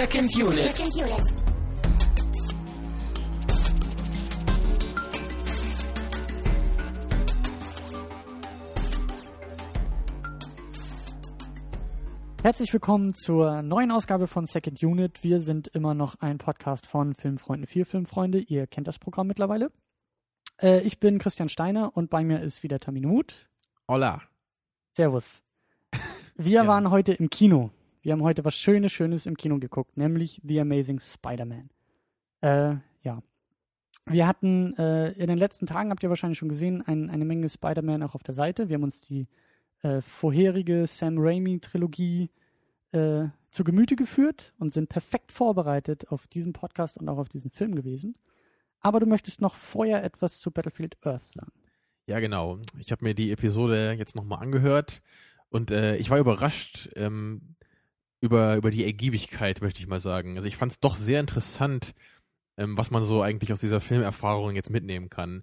Second Unit. Second unit. Herzlich willkommen zur neuen Ausgabe von Second Unit. Wir sind immer noch ein Podcast von Filmfreunden für Filmfreunde. Ihr kennt das Programm mittlerweile. Äh, ich bin Christian Steiner und bei mir ist wieder Tamino Huth. Hola. Servus. Wir Ja. waren heute im Kino. Wir haben heute was Schönes, Schönes im Kino geguckt, nämlich The Amazing Spider-Man. Äh, ja. Wir hatten äh, in den letzten Tagen, habt ihr wahrscheinlich schon gesehen, ein, eine Menge Spider-Man auch auf der Seite. Wir haben uns die äh, vorherige Sam Raimi-Trilogie äh, zu Gemüte geführt und sind perfekt vorbereitet auf diesen Podcast und auch auf diesen Film gewesen. Aber du möchtest noch vorher etwas zu Battlefield Earth sagen. Ja, genau. Ich habe mir die Episode jetzt nochmal angehört und äh, ich war überrascht ähm, über, über die Ergiebigkeit, möchte ich mal sagen. Also ich fand es doch sehr interessant, ähm, was man so eigentlich aus dieser Filmerfahrung jetzt mitnehmen kann.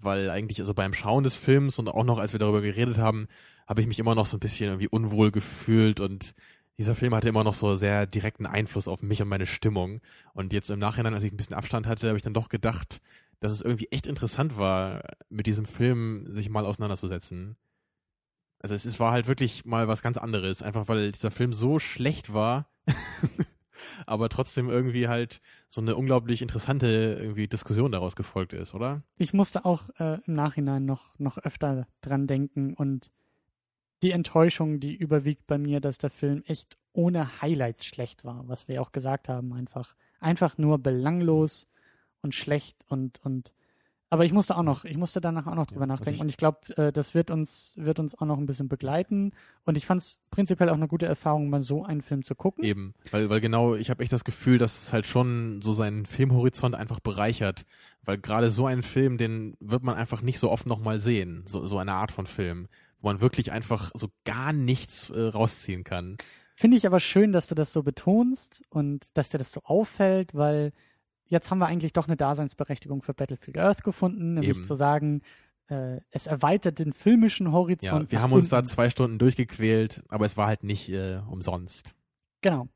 Weil eigentlich, also beim Schauen des Films und auch noch, als wir darüber geredet haben, habe ich mich immer noch so ein bisschen irgendwie unwohl gefühlt und dieser Film hatte immer noch so sehr direkten Einfluss auf mich und meine Stimmung. Und jetzt im Nachhinein, als ich ein bisschen Abstand hatte, habe ich dann doch gedacht, dass es irgendwie echt interessant war, mit diesem Film sich mal auseinanderzusetzen. Also es, es war halt wirklich mal was ganz anderes, einfach weil dieser Film so schlecht war, aber trotzdem irgendwie halt so eine unglaublich interessante irgendwie Diskussion daraus gefolgt ist, oder? ich musste auch äh, im Nachhinein noch, noch öfter dran denken und die Enttäuschung, die überwiegt bei mir, dass der Film echt ohne Highlights schlecht war, was wir auch gesagt haben, einfach. Einfach nur belanglos und schlecht und, und aber ich musste auch noch, ich musste danach auch noch drüber Ja, nachdenken ich- und ich glaube, äh, das wird uns, wird uns auch noch ein bisschen begleiten und ich fand es prinzipiell auch eine gute Erfahrung, mal so einen Film zu gucken. Eben, weil, weil genau, ich habe echt das Gefühl, dass es halt schon so seinen Filmhorizont einfach bereichert, weil gerade so einen Film, den wird man einfach nicht so oft nochmal sehen, so, so eine Art von Film, wo man wirklich einfach so gar nichts äh, rausziehen kann. Finde ich aber schön, dass du das so betonst und dass dir das so auffällt, weil jetzt haben wir eigentlich doch eine Daseinsberechtigung für Battlefield Earth gefunden, nämlich Eben. zu sagen, äh, es erweitert den filmischen Ja, Horizont. wir nach haben uns da unten. zwei Stunden durchgequält, aber es war halt nicht äh, umsonst. Genau.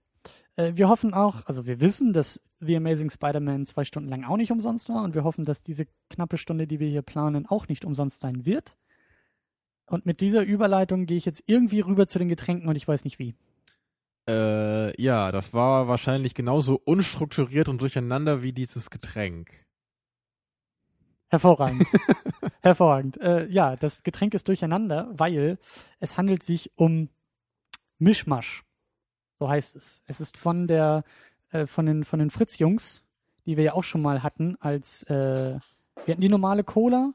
Äh, wir hoffen auch, also wir wissen, dass The Amazing Spider-Man zwei Stunden lang auch nicht umsonst war und wir hoffen, dass diese knappe Stunde, die wir hier planen, auch nicht umsonst sein wird. Und mit dieser Überleitung gehe ich jetzt irgendwie rüber zu den Getränken und ich weiß nicht wie. Äh, ja, das war wahrscheinlich genauso unstrukturiert und durcheinander wie dieses Getränk. Hervorragend. Hervorragend. Äh, ja, das Getränk ist durcheinander, weil es handelt sich um Mischmasch. So heißt es. Es ist von der, äh, von den, von den Fritz-Jungs, die wir ja auch schon mal hatten, als, äh, wir hatten die normale Cola.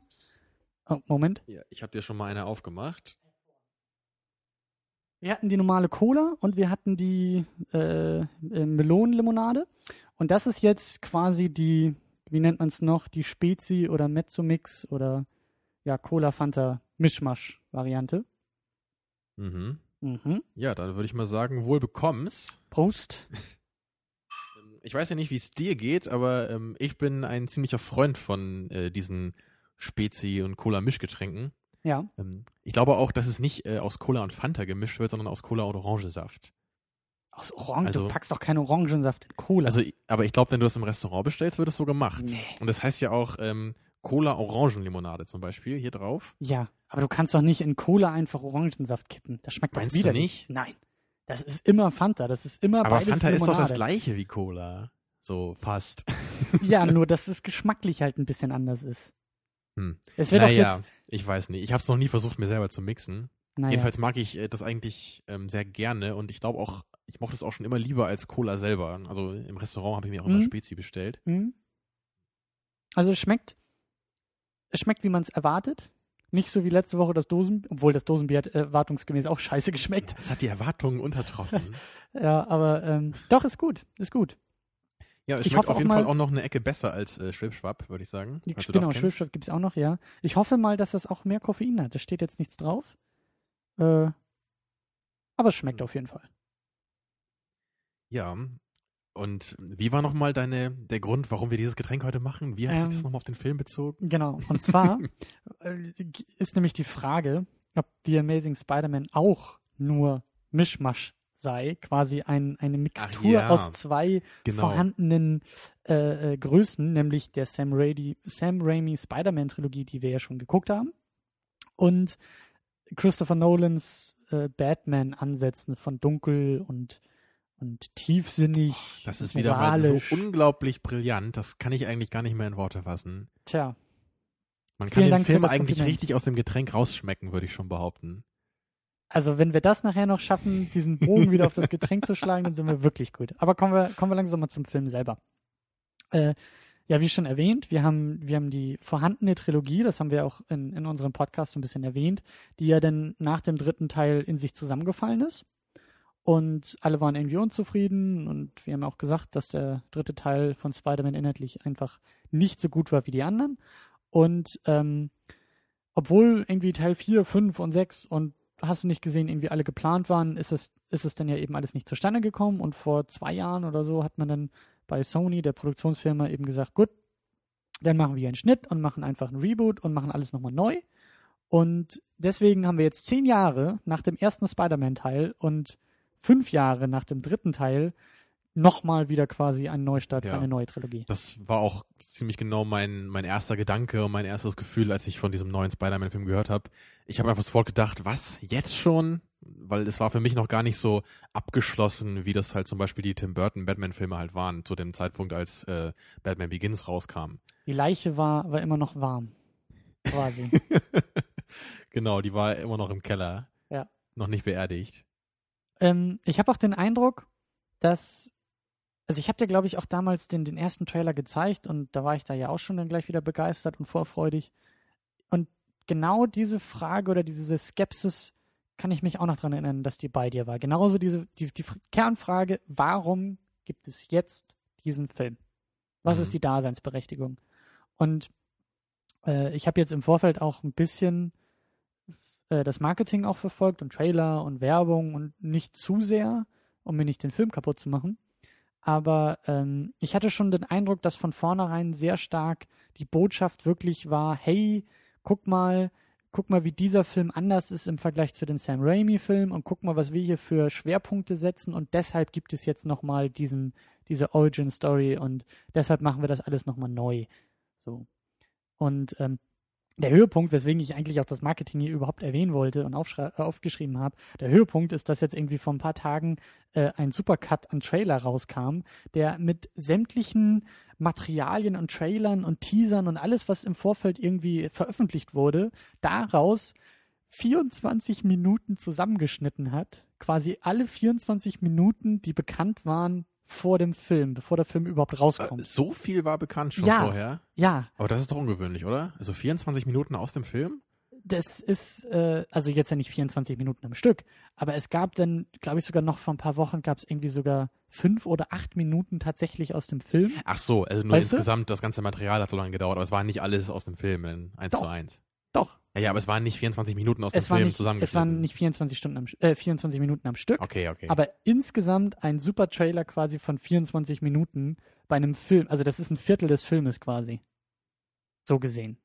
Oh, Moment. Ja, ich habe dir schon mal eine aufgemacht. Wir hatten die normale Cola und wir hatten die äh, äh, Melonenlimonade. Und das ist jetzt quasi die, wie nennt man es noch, die Spezi oder Mezzomix oder ja, Cola Fanta Mischmasch Variante. Mhm. Mhm. Ja, dann würde ich mal sagen, wohl bekomm's. Prost. Ähm, Ich weiß ja nicht, wie es dir geht, aber ähm, ich bin ein ziemlicher Freund von äh, diesen Spezi- und Cola-Mischgetränken. Ja. Ähm, ich glaube auch, dass es nicht äh, aus Cola und Fanta gemischt wird, sondern aus Cola und Orangensaft. Aus Orange, Also- du packst doch keinen Orangensaft in Cola. Also, aber ich glaube, wenn du das im Restaurant bestellst, wird es so gemacht. Nee. Und das heißt ja auch ähm, Cola-Orangenlimonade zum Beispiel hier drauf. ja, aber du kannst doch nicht in Cola einfach Orangensaft kippen. Das schmeckt Meinst doch du wieder nicht? Nein. Das ist immer Fanta. Das ist immer Aber beides Fanta ist Limonade. doch das gleiche wie Cola. So fast. Ja, nur dass es geschmacklich halt ein bisschen anders ist. Hm. Es wird naja, jetzt. ich weiß nicht. Ich habe es noch nie versucht, mir selber zu mixen. Naja. Jedenfalls mag ich äh, das eigentlich ähm, sehr gerne und ich glaube auch, ich mochte es auch schon immer lieber als Cola selber. Also im Restaurant habe ich mir auch immer Mhm. Spezi bestellt. Mhm. Also es schmeckt, es schmeckt, wie man es erwartet. Nicht so wie letzte Woche das Dosen, obwohl das Dosenbier hat erwartungsgemäß auch scheiße geschmeckt. Es hat die Erwartungen untertroffen. Ja, aber ähm, doch, ist gut, ist gut. Ja, es Ich schmeckt auf jeden mal- Fall auch noch eine Ecke besser als äh, Schwibschwab, würde ich sagen. du genau. Schwibschwab gibt es auch noch, ja. Ich hoffe mal, dass das auch mehr Koffein hat. Da steht jetzt nichts drauf. Äh, aber es schmeckt auf jeden Fall. Ja. Und wie war nochmal deine, der Grund, warum wir dieses Getränk heute machen? Wie hat sich Ähm, das nochmal auf den Film bezogen? Genau. Und zwar äh, ist nämlich die Frage, ob The Amazing Spider-Man auch nur Mischmasch sei, quasi ein, eine Mixtur ja. aus zwei Genau. vorhandenen äh, äh, Größen, nämlich der Sam Raimi, Sam Raimi Spider-Man-Trilogie, die wir ja schon geguckt haben, und Christopher Nolans äh, Batman-Ansätzen von dunkel und, und tiefsinnig, Das ist wieder mal so unglaublich brillant. Das kann ich eigentlich gar nicht mehr in Worte fassen. Tja, Man kann Vielen den Dank Film eigentlich Kompliment. richtig aus dem Getränk rausschmecken, würde ich schon behaupten. Also wenn wir das nachher noch schaffen, diesen Bogen wieder auf das Getränk zu schlagen, dann sind wir wirklich gut. Aber kommen wir, kommen wir langsam mal zum Film selber. Äh, ja, wie schon erwähnt, wir haben, wir haben die vorhandene Trilogie, das haben wir auch in, in unserem Podcast so ein bisschen erwähnt, die ja dann nach dem dritten Teil in sich zusammengefallen ist. Und alle waren irgendwie unzufrieden und wir haben auch gesagt, dass der dritte Teil von Spider-Man inhaltlich einfach nicht so gut war wie die anderen. Und ähm, obwohl irgendwie Teil 4, 5 und 6 und hast du nicht gesehen, irgendwie alle geplant waren, ist es, ist es dann ja eben alles nicht zustande gekommen. Und vor zwei Jahren oder so hat man dann bei Sony, der Produktionsfirma, eben gesagt, gut, dann machen wir einen Schnitt und machen einfach einen Reboot und machen alles nochmal neu. Und deswegen haben wir jetzt zehn Jahre nach dem ersten Spider-Man-Teil und fünf Jahre nach dem dritten Teil nochmal wieder quasi einen Neustart Ja. für eine neue Trilogie. Das war auch ziemlich genau mein, mein erster Gedanke und mein erstes Gefühl, als ich von diesem neuen Spider-Man-Film gehört habe. Ich habe einfach sofort gedacht, was, jetzt schon? Weil es war für mich noch gar nicht so abgeschlossen, wie das halt zum Beispiel die Tim Burton Batman-Filme halt waren, zu dem Zeitpunkt, als äh, Batman Begins rauskam. Die Leiche war, war immer noch warm. Quasi. genau, die war immer noch im Keller. Ja. Noch nicht beerdigt. Ähm, ich habe auch den Eindruck, dass, also ich habe dir, glaube ich, auch damals den, den ersten Trailer gezeigt und da war ich da ja auch schon dann gleich wieder begeistert und vorfreudig. Und genau diese Frage oder diese Skepsis kann ich mich auch noch dran erinnern, dass die bei dir war. Genauso diese, die, die Kernfrage, warum gibt es jetzt diesen Film? Was Mhm. ist die Daseinsberechtigung? Und äh, ich habe jetzt im Vorfeld auch ein bisschen äh, das Marketing auch verfolgt und Trailer und Werbung und nicht zu sehr, um mir nicht den Film kaputt zu machen. Aber ähm, ich hatte schon den Eindruck, dass von vornherein sehr stark die Botschaft wirklich war, hey, guck mal, guck mal, wie dieser Film anders ist im Vergleich zu den Sam Raimi-Filmen und guck mal, was wir hier für Schwerpunkte setzen und deshalb gibt es jetzt nochmal diesen, diese Origin-Story und deshalb machen wir das alles nochmal neu. So. Und ähm, der Höhepunkt, weswegen ich eigentlich auch das Marketing hier überhaupt erwähnen wollte und äh, aufgeschrieben habe, der Höhepunkt ist, dass jetzt irgendwie vor ein paar Tagen äh, ein Supercut an Trailer rauskam, der mit sämtlichen Materialien und Trailern und Teasern und alles, was im Vorfeld irgendwie veröffentlicht wurde, daraus 24 Minuten zusammengeschnitten hat. Quasi alle 24 Minuten, die bekannt waren vor dem Film, bevor der Film überhaupt Äh, rauskommt. so viel war bekannt schon Ja. vorher. Ja, Aber das ist doch ungewöhnlich, oder? Also 24 Minuten aus dem Film? das ist, äh, also jetzt ja nicht 24 Minuten am Stück, aber es gab dann, glaube ich, sogar noch vor ein paar Wochen gab es irgendwie sogar fünf oder acht Minuten tatsächlich aus dem Film. Ach so, also nur Weißt du? insgesamt, das ganze Material hat so lange gedauert, aber es war nicht alles aus dem Film in 1 Doch. zu 1. Doch, Ja, ja, aber es waren nicht 24 Minuten aus dem Film nicht, es waren nicht 24 Stunden am, äh, 24 Minuten am Stück, Okay, okay. aber insgesamt ein super Trailer quasi von 24 Minuten bei einem Film. Also das ist ein Viertel des Filmes quasi. So gesehen.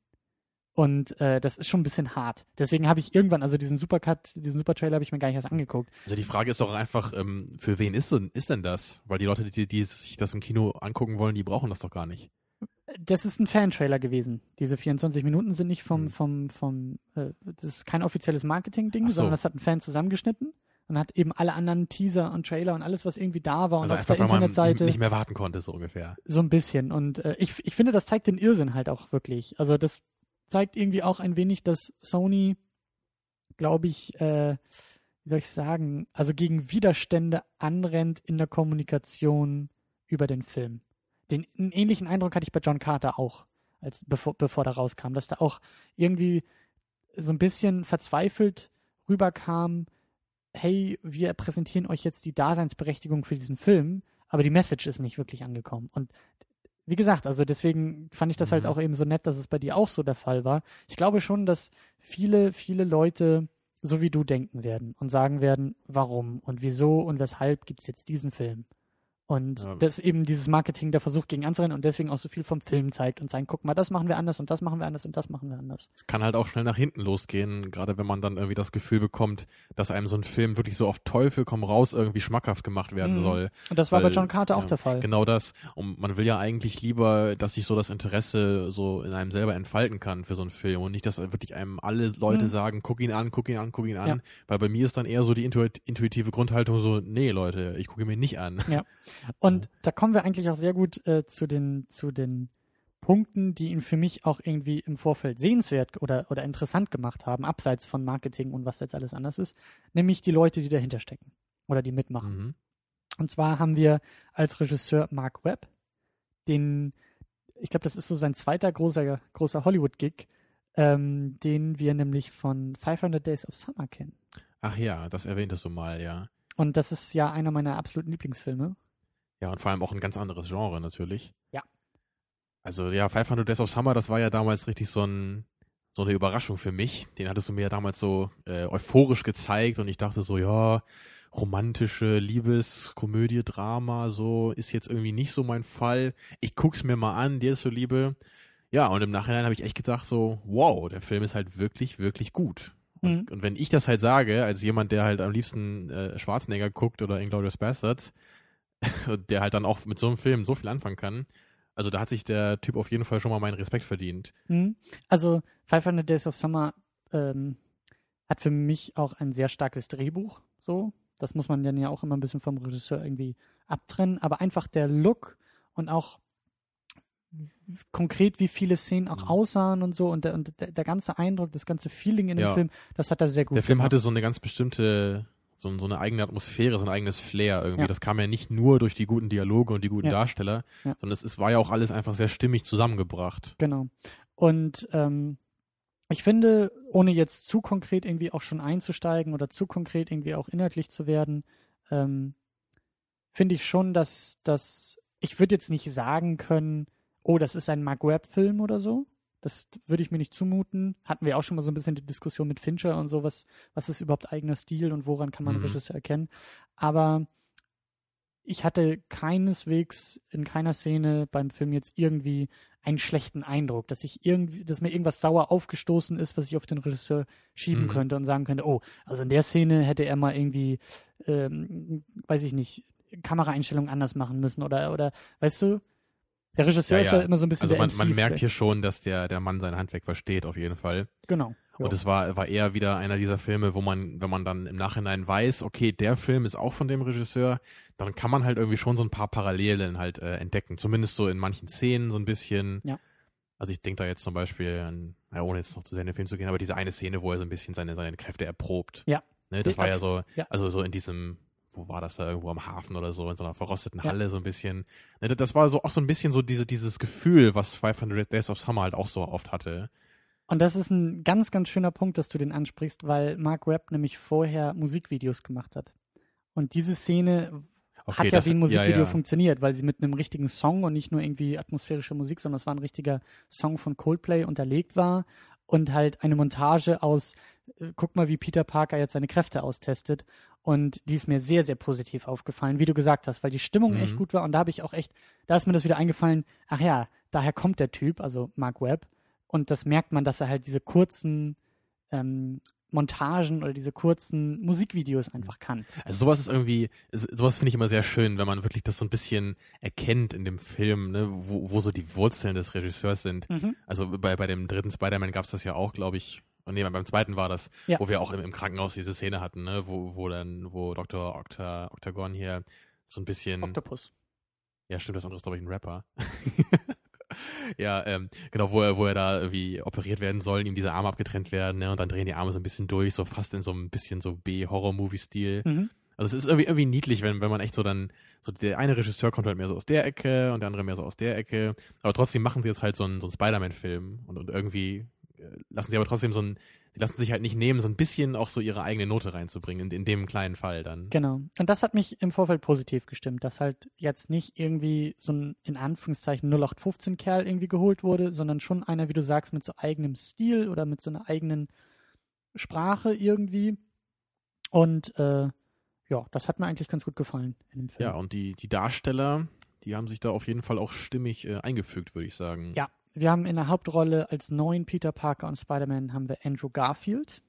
Und äh, das ist schon ein bisschen hart. Deswegen habe ich irgendwann, also diesen Supercut, diesen Super-Trailer habe ich mir gar nicht erst angeguckt. also die Frage ist doch einfach, ähm, für wen ist denn, ist denn das? Weil die Leute, die, die sich das im Kino angucken wollen, die brauchen das doch gar nicht. Das ist ein Fan-Trailer gewesen. Diese 24 Minuten sind nicht vom, Hm. vom, vom, äh, das ist kein offizielles Marketing-Ding, so. sondern das hat ein Fan zusammengeschnitten und hat eben alle anderen Teaser und Trailer und alles, was irgendwie da war Also und auf der weil man Internetseite nicht mehr warten konnte, so ungefähr. so ein bisschen. Und äh, ich, ich finde, das zeigt den Irrsinn halt auch wirklich. Also das zeigt irgendwie auch ein wenig, dass Sony, glaube ich, äh, wie soll ich sagen, also gegen Widerstände anrennt in der Kommunikation über den Film. Den ähnlichen Eindruck hatte ich bei John Carter auch, als bevor, bevor der rauskam, dass da auch irgendwie so ein bisschen verzweifelt rüberkam, hey, wir präsentieren euch jetzt die Daseinsberechtigung für diesen Film, aber die Message ist nicht wirklich angekommen. Und wie gesagt, also deswegen fand ich das halt Mhm. auch eben so nett, dass es bei dir auch so der Fall war. Ich glaube schon, dass viele, viele Leute so wie du denken werden und sagen werden, warum und wieso und weshalb gibt es jetzt diesen Film. Und Ja. das ist eben dieses Marketing, der versucht gegen anzurennen und deswegen auch so viel vom Film zeigt und sagen, guck mal, das machen wir anders und das machen wir anders und das machen wir anders. Es kann halt auch schnell nach hinten losgehen, gerade wenn man dann irgendwie das Gefühl bekommt, dass einem so ein Film wirklich so auf Teufel komm raus irgendwie schmackhaft gemacht werden Mhm. soll. Und das war bei Weil, John Carter auch ja, der Fall. Genau das. Und man will ja eigentlich lieber, dass sich so das Interesse so in einem selber entfalten kann für so einen Film und nicht, dass wirklich einem alle Leute Mhm. sagen, guck ihn an, guck ihn an, guck ihn an. Ja. Weil bei mir ist dann eher so die intuit- intuitive Grundhaltung so, nee Leute, ich gucke ihn mir nicht an. Und da kommen wir eigentlich auch sehr gut äh, zu den zu den Punkten, die ihn für mich auch irgendwie im Vorfeld sehenswert oder oder interessant gemacht haben, abseits von Marketing und was jetzt alles anders ist, nämlich die Leute, die dahinter stecken oder die mitmachen. Mhm. Und zwar haben wir als Regisseur Mark Webb, den ich glaube, das ist so sein zweiter großer großer Hollywood-Gig, ähm, den wir nämlich von 500 Days of Summer kennen. Ach ja, das erwähntest du mal, ja. Und das ist ja einer meiner absoluten Lieblingsfilme. Ja, und vor allem auch ein ganz anderes Genre natürlich. Ja. Also ja, 500 Days of Summer, das war ja damals richtig so ein so eine Überraschung für mich. Den hattest du mir ja damals so äh, euphorisch gezeigt und ich dachte so, ja, romantische Liebeskomödie, Drama, so ist jetzt irgendwie nicht so mein Fall. Ich guck's mir mal an, dir so Liebe. Ja, und im Nachhinein habe ich echt gedacht so, wow, der Film ist halt wirklich, wirklich gut. Mhm. Und, und wenn ich das halt sage, als jemand, der halt am liebsten äh, Schwarzenegger guckt oder Inglourious Bastards, der halt dann auch mit so einem Film so viel anfangen kann, also da hat sich der Typ auf jeden Fall schon mal meinen Respekt verdient. Mhm. Also 500 Days of Summer ähm, hat für mich auch ein sehr starkes Drehbuch. So, das muss man dann ja auch immer ein bisschen vom Regisseur irgendwie abtrennen. Aber einfach der Look und auch konkret, wie viele Szenen auch Mhm. aussahen und so und der, und der, der ganze Eindruck, das ganze Feeling in dem Ja. Film, das hat er sehr gut Der Film gemacht. hatte so eine ganz bestimmte, so, so eine eigene Atmosphäre, so ein eigenes Flair irgendwie. Ja. Das kam ja nicht nur durch die guten Dialoge und die guten Ja. Darsteller, Ja. sondern es, es war ja auch alles einfach sehr stimmig zusammengebracht. Genau. Und ähm, ich finde, ohne jetzt zu konkret irgendwie auch schon einzusteigen oder zu konkret irgendwie auch inhaltlich zu werden, ähm, finde ich schon, dass, dass ich würde jetzt nicht sagen können, oh, das ist ein Mark Webb-Film oder so. Das würde ich mir nicht zumuten. Hatten wir auch schon mal so ein bisschen die Diskussion mit Fincher und so, was, was ist überhaupt eigener Stil und woran kann man Mhm. Regisseur erkennen. Aber ich hatte keineswegs in keiner Szene beim Film jetzt irgendwie einen schlechten Eindruck, dass ich irgendwie, dass mir irgendwas sauer aufgestoßen ist, was ich auf den Regisseur schieben Mhm. könnte und sagen könnte, oh, also in der Szene hätte er mal irgendwie, ähm, weiß ich nicht, Kameraeinstellungen anders machen müssen oder, oder, weißt du, der Regisseur Ja, ist ja. ja immer so ein bisschen Also man, man merkt hier schon, dass der, der Mann sein Handwerk versteht, auf jeden Fall. Genau. Ja. Und es war, war eher wieder einer dieser Filme, wo man, wenn man dann im Nachhinein weiß, okay, der Film ist auch von dem Regisseur, dann kann man halt irgendwie schon so ein paar Parallelen halt äh, entdecken. Zumindest so in manchen Szenen so ein bisschen. Ja. Also ich denke da jetzt zum Beispiel an, ja, ohne jetzt noch zu sehr in den Film zu gehen, aber diese eine Szene, wo er so ein bisschen seine, seine Kräfte erprobt. Ja. Ne, das Die- war ja so, ja. also so in diesem, wo war das da, irgendwo am Hafen oder so, in so einer verrosteten Ja. Halle so ein bisschen. Ne, das- war so auch so ein bisschen so diese, dieses Gefühl, was 500 Days of Summer halt auch so oft hatte. Und das ist ein ganz, ganz schöner Punkt, dass du den ansprichst, weil Mark Webb nämlich vorher Musikvideos gemacht hat. Und diese Szene Okay, hat ja das- wie ein Musikvideo ja. funktioniert, weil sie mit einem richtigen Song und nicht nur irgendwie atmosphärische Musik, sondern es war ein richtiger Song von Coldplay unterlegt war und halt eine Montage aus, guck mal, wie Peter Parker jetzt seine Kräfte austestet. Und die ist mir sehr, sehr positiv aufgefallen, wie du gesagt hast, weil die Stimmung Mhm. echt gut war und da habe ich auch echt, da ist mir das wieder eingefallen, ach ja, daher kommt der Typ, also Mark Webb. Und das merkt man, dass er halt diese kurzen ähm, Montagen oder diese kurzen Musikvideos einfach kann. Also sowas ist irgendwie, sowas finde ich immer sehr schön, wenn man wirklich das so ein bisschen erkennt in dem Film, ne, wo, wo so die Wurzeln des Regisseurs sind. Mhm. Also bei, bei dem dritten Spider-Man gab es das ja auch, glaube ich. Und nee, beim zweiten war das, Ja. wo wir auch im, im Krankenhaus diese Szene hatten, ne, wo, wo dann, wo Dr. Octa, Octagon hier so ein bisschen. Octopus. Ja, stimmt, das andere ist, glaube ich, ein Rapper. ja, ähm, genau, wo er, wo er da irgendwie operiert werden soll, ihm diese Arme abgetrennt werden, ne, und dann drehen die Arme so ein bisschen durch, so fast in so ein bisschen so B-Horror-Movie-Stil. Mhm. Also es ist irgendwie, irgendwie niedlich, wenn, wenn man echt so dann, so der eine Regisseur kommt halt mehr so aus der Ecke und der andere mehr so aus der Ecke. Aber trotzdem machen sie jetzt halt so einen, so einen Spider-Man-Film und, und irgendwie lassen sie aber trotzdem so ein, sie lassen sich halt nicht nehmen, so ein bisschen auch so ihre eigene Note reinzubringen, in, in dem kleinen Fall dann. Genau. Und das hat mich im Vorfeld positiv gestimmt, dass halt jetzt nicht irgendwie so ein, in Anführungszeichen, 0815-Kerl irgendwie geholt wurde, sondern schon einer, wie du sagst, mit so eigenem Stil oder mit so einer eigenen Sprache irgendwie. Und äh, ja, das hat mir eigentlich ganz gut gefallen in dem Film. Ja, und die, die Darsteller, die haben sich da auf jeden Fall auch stimmig äh, eingefügt, würde ich sagen. Ja, wir haben in der Hauptrolle als neuen Peter Parker und Spider-Man haben wir Andrew Garfield,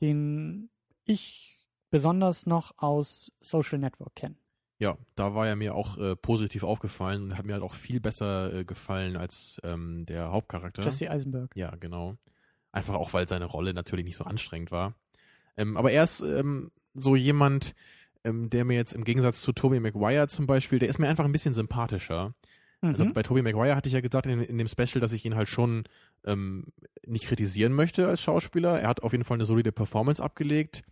den ich besonders noch aus Social Network kenne. Ja, da war er mir auch äh, positiv aufgefallen und hat mir halt auch viel besser äh, gefallen als ähm, der Hauptcharakter. Jesse Eisenberg. Ja, genau. Einfach auch, weil seine Rolle natürlich nicht so anstrengend war. Ähm, aber er ist ähm, so jemand, ähm, der mir jetzt im Gegensatz zu Tobey Maguire zum Beispiel, der ist mir einfach ein bisschen sympathischer. Mhm. Also bei Tobey Maguire hatte ich ja gesagt in, in dem Special, dass ich ihn halt schon ähm, nicht kritisieren möchte als Schauspieler. Er hat auf jeden Fall eine solide Performance abgelegt.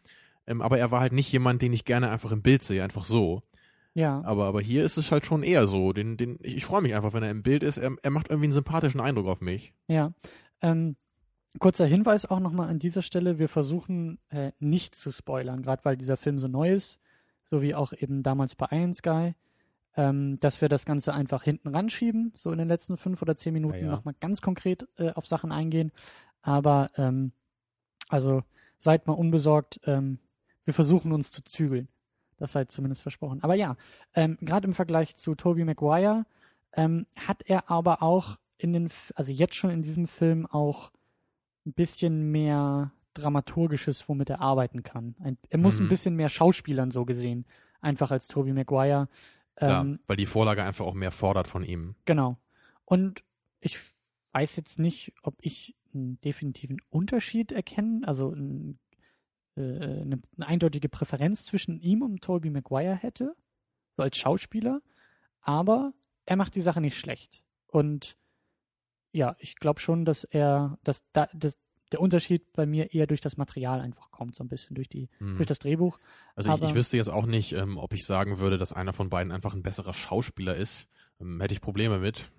Ähm, aber er war halt nicht jemand, den ich gerne einfach im Bild sehe, einfach so. ja. Aber, aber hier ist es halt schon eher so. Den, den, ich, ich freue mich einfach, wenn er im Bild ist. Er, er macht irgendwie einen sympathischen Eindruck auf mich. Ja. Ähm, kurzer Hinweis auch nochmal an dieser Stelle. Wir versuchen äh, nicht zu spoilern, gerade weil dieser Film so neu ist, so wie auch eben damals bei Iron Sky, ähm, dass wir das Ganze einfach hinten ranschieben, so in den letzten fünf oder zehn Minuten Ja, ja. nochmal ganz konkret äh, auf Sachen eingehen. Aber ähm, also seid mal unbesorgt. Ähm, wir versuchen uns zu zügeln. Das sei zumindest versprochen. Aber ja, ähm, gerade im Vergleich zu Tobey Maguire ähm, hat er aber auch in den, also jetzt schon in diesem Film auch ein bisschen mehr Dramaturgisches, womit er arbeiten kann. Ein, er muss Mhm. ein bisschen mehr Schauspielern so gesehen, einfach als Tobey Maguire. Ja, Ähm, weil die Vorlage einfach auch mehr fordert von ihm. Genau. Und ich weiß jetzt nicht, ob ich einen definitiven Unterschied erkenne, also ein, äh, eine, eine eindeutige Präferenz zwischen ihm und Tobey Maguire hätte, so als Schauspieler, aber er macht die Sache nicht schlecht. Und ja, ich glaube schon, dass er, dass da, dass der Unterschied bei mir eher durch das Material einfach kommt, so ein bisschen durch die, Mhm. durch das Drehbuch. Also ich, ich wüsste jetzt auch nicht, ähm, ob ich sagen würde, dass einer von beiden einfach ein besserer Schauspieler ist. Ähm, hätte ich Probleme mit.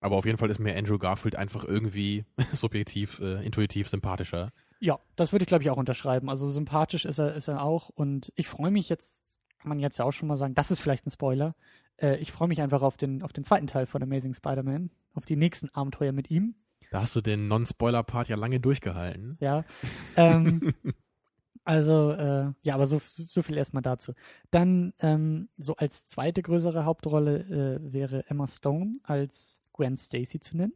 Aber auf jeden Fall ist mir Andrew Garfield einfach irgendwie subjektiv, äh, intuitiv sympathischer. Ja, das würde ich glaube ich auch unterschreiben. Also sympathisch ist er, ist er auch und ich freue mich jetzt, kann man jetzt ja auch schon mal sagen, das ist vielleicht ein Spoiler. Äh, ich freue mich einfach auf den, auf den zweiten Teil von Amazing Spider-Man, auf die nächsten Abenteuer mit ihm. Da hast du den Non-Spoiler-Part ja lange durchgehalten. Ja. Ähm, also, äh, ja, aber so, so viel erstmal dazu. Dann ähm, so als zweite größere Hauptrolle äh, wäre Emma Stone als Gwen Stacy zu nennen.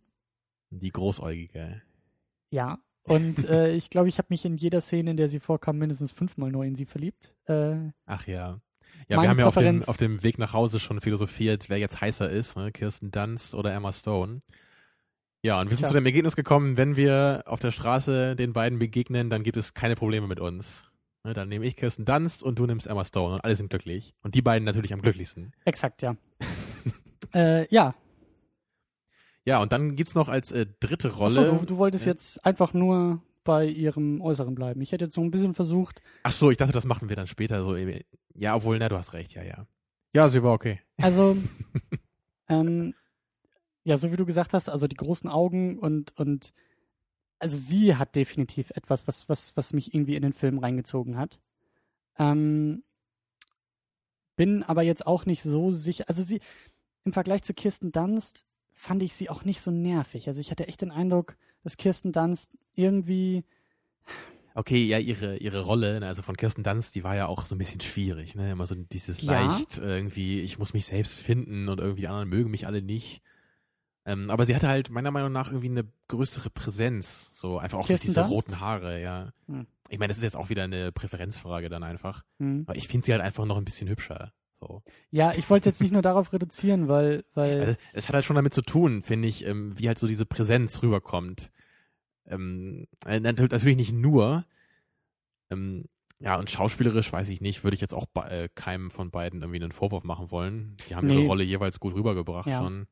Die Großäugige. Ja. Und äh, ich glaube, ich habe mich in jeder Szene, in der sie vorkam, mindestens fünfmal neu in sie verliebt. Äh, Ach ja. Ja, wir haben ja auf dem, auf dem Weg nach Hause schon philosophiert, wer jetzt heißer ist, ne? Kirsten Dunst oder Emma Stone. Ja, und wir sind Tja. zu dem Ergebnis gekommen, wenn wir auf der Straße den beiden begegnen, dann gibt es keine Probleme mit uns. Ne, dann nehme ich Kirsten Dunst und du nimmst Emma Stone und alle sind glücklich. Und die beiden natürlich am glücklichsten. exakt, ja. äh, ja, Ja, und dann gibt's noch als äh, dritte Achso, Rolle. du, du wolltest Ja. jetzt einfach nur bei ihrem Äußeren bleiben. Ich hätte jetzt so ein bisschen versucht, Ach so, ich dachte, das machen wir dann später so. äh, Ja, obwohl, na, du hast recht, ja, ja. Ja, sie war okay. also, ähm, ja, so wie du gesagt hast, also die großen Augen und, und, also sie hat definitiv etwas, was, was, was mich irgendwie in den Film reingezogen hat. Ähm, bin aber jetzt auch nicht so sicher, also sie, im Vergleich zu Kirsten Dunst fand ich sie auch nicht so nervig. Also ich hatte echt den Eindruck, dass Kirsten Dunst irgendwie, Okay, ja, ihre, ihre Rolle, ne, also von Kirsten Dunst, die war ja auch so ein bisschen schwierig, ne? Immer so dieses Ja. leicht irgendwie, ich muss mich selbst finden und irgendwie die anderen mögen mich alle nicht. Ähm, aber sie hatte halt meiner Meinung nach irgendwie eine größere Präsenz, so einfach auch durch diese Dunst? roten Haare, ja. Hm. Ich meine, das ist jetzt auch wieder eine Präferenzfrage dann einfach. hm. Aber ich finde sie halt einfach noch ein bisschen hübscher. So. Ja, ich wollte jetzt nicht nur darauf reduzieren, weil, weil Also, es hat halt schon damit zu tun, finde ich, ähm, wie halt so diese Präsenz rüberkommt. Ähm, äh, nat- natürlich nicht nur. Ähm, ja, und schauspielerisch weiß ich nicht, würde ich jetzt auch bei, äh, keinem von beiden irgendwie einen Vorwurf machen wollen. Die haben Nee. ihre Rolle jeweils gut rübergebracht Ja. schon.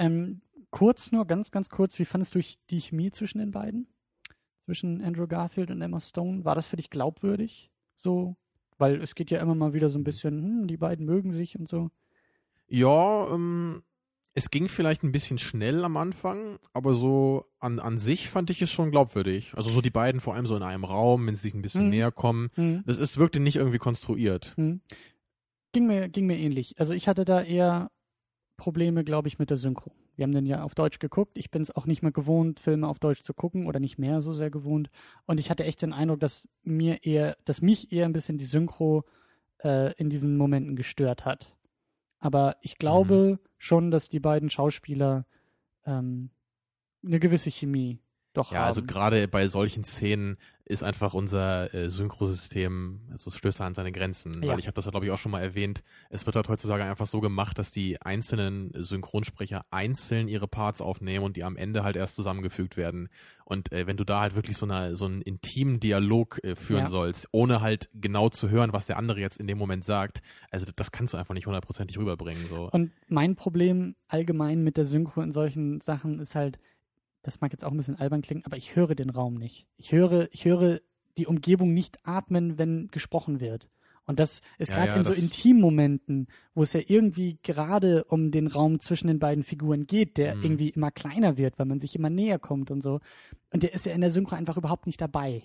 Ähm, kurz nur, ganz, ganz kurz, wie fandest du die Chemie zwischen den beiden? Zwischen Andrew Garfield und Emma Stone? War das für dich glaubwürdig? So? Weil es geht ja immer mal wieder so ein bisschen, hm, die beiden mögen sich und so. Ja, ähm, es ging vielleicht ein bisschen schnell am Anfang, aber so an, an sich fand ich es schon glaubwürdig. Also so die beiden vor allem so in einem Raum, wenn sie sich ein bisschen Mhm. näher kommen. Hm. Das ist, wirkte nicht irgendwie konstruiert. Hm. Ging, mir, ging mir ähnlich. Also ich hatte da eher Probleme, glaube ich, mit der Synchro. Wir haben den ja auf Deutsch geguckt. Ich bin es auch nicht mehr gewohnt, Filme auf Deutsch zu gucken oder nicht mehr so sehr gewohnt. Und ich hatte echt den Eindruck, dass mir eher, dass mich eher ein bisschen die Synchro äh, in diesen Momenten gestört hat. Aber ich glaube Mhm. schon, dass die beiden Schauspieler ähm, eine gewisse Chemie doch Ja, haben. also gerade bei solchen Szenen ist einfach unser äh, Synchrosystem, also es stößt an seine Grenzen. Ja. Weil ich habe das ja, glaube ich, auch schon mal erwähnt. Es wird halt heutzutage einfach so gemacht, dass die einzelnen Synchronsprecher einzeln ihre Parts aufnehmen und die am Ende halt erst zusammengefügt werden. Und äh, wenn du da halt wirklich so, eine, so einen intimen Dialog äh, führen Ja. sollst, ohne halt genau zu hören, was der andere jetzt in dem Moment sagt, also das kannst du einfach nicht hundertprozentig rüberbringen. So. Und mein Problem allgemein mit der Synchro in solchen Sachen ist halt, das mag jetzt auch ein bisschen albern klingen, aber ich höre den Raum nicht. Ich höre, ich höre die Umgebung nicht atmen, wenn gesprochen wird. Und das ist Ja, gerade ja, in so Intimmomenten, wo es ja irgendwie gerade um den Raum zwischen den beiden Figuren geht, der Mhm. irgendwie immer kleiner wird, weil man sich immer näher kommt und so. Und der ist ja in der Synchro einfach überhaupt nicht dabei.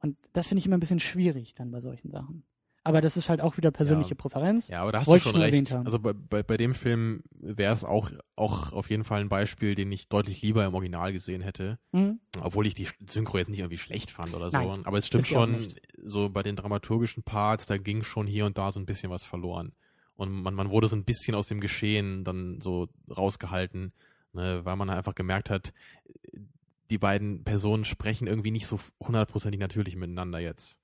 Und das finde ich immer ein bisschen schwierig dann bei solchen Sachen. Aber das ist halt auch wieder persönliche Ja. Präferenz. Ja, aber da hast Wollte du schon recht. Also bei, bei, bei dem Film wäre es auch, auch auf jeden Fall ein Beispiel, den ich deutlich lieber im Original gesehen hätte. Mhm. Obwohl ich die Synchro jetzt nicht irgendwie schlecht fand oder so. Nein, aber es stimmt ja schon, so bei den dramaturgischen Parts, da ging schon hier und da so ein bisschen was verloren. Und man, man wurde so ein bisschen aus dem Geschehen dann so rausgehalten, ne, weil man einfach gemerkt hat, die beiden Personen sprechen irgendwie nicht so hundertprozentig natürlich miteinander jetzt.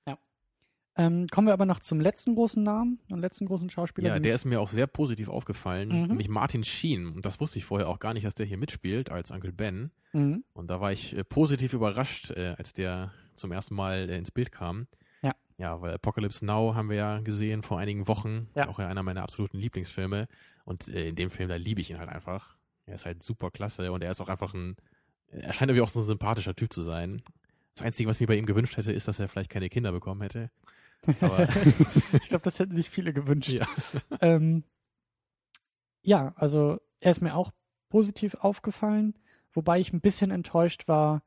Ähm, kommen wir aber noch zum letzten großen Namen und letzten großen Schauspieler. Ja, der ist mir auch sehr positiv aufgefallen, Mhm. nämlich Martin Sheen. Und das wusste ich vorher auch gar nicht, dass der hier mitspielt als Uncle Ben. Mhm. Und da war ich äh, positiv überrascht, äh, als der zum ersten Mal äh, ins Bild kam. Ja. Ja, weil Apocalypse Now haben wir ja gesehen vor einigen Wochen. Ja. Auch ja einer meiner absoluten Lieblingsfilme. Und äh, in dem Film, da liebe ich ihn halt einfach. Er ist halt super klasse und er ist auch einfach ein, er scheint irgendwie auch so ein sympathischer Typ zu sein. Das Einzige, was ich mir bei ihm gewünscht hätte, ist, dass er vielleicht keine Kinder bekommen hätte. Aber ich glaube, das hätten sich viele gewünscht. Ja. Ähm, ja, also er ist mir auch positiv aufgefallen, wobei ich ein bisschen enttäuscht war,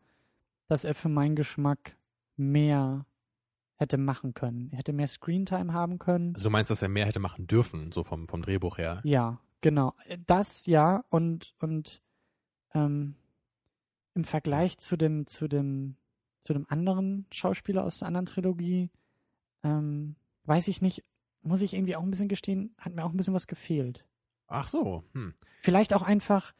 dass er für meinen Geschmack mehr hätte machen können. Er hätte mehr Screentime haben können. also du meinst, dass er mehr hätte machen dürfen, so vom, vom Drehbuch her. Ja, genau. Das ja und und ähm, im Vergleich zu dem zu dem zu dem anderen Schauspieler aus der anderen Trilogie ähm, weiß ich nicht, muss ich irgendwie auch ein bisschen gestehen, hat mir auch ein bisschen was gefehlt. Ach so, hm. Vielleicht auch einfach,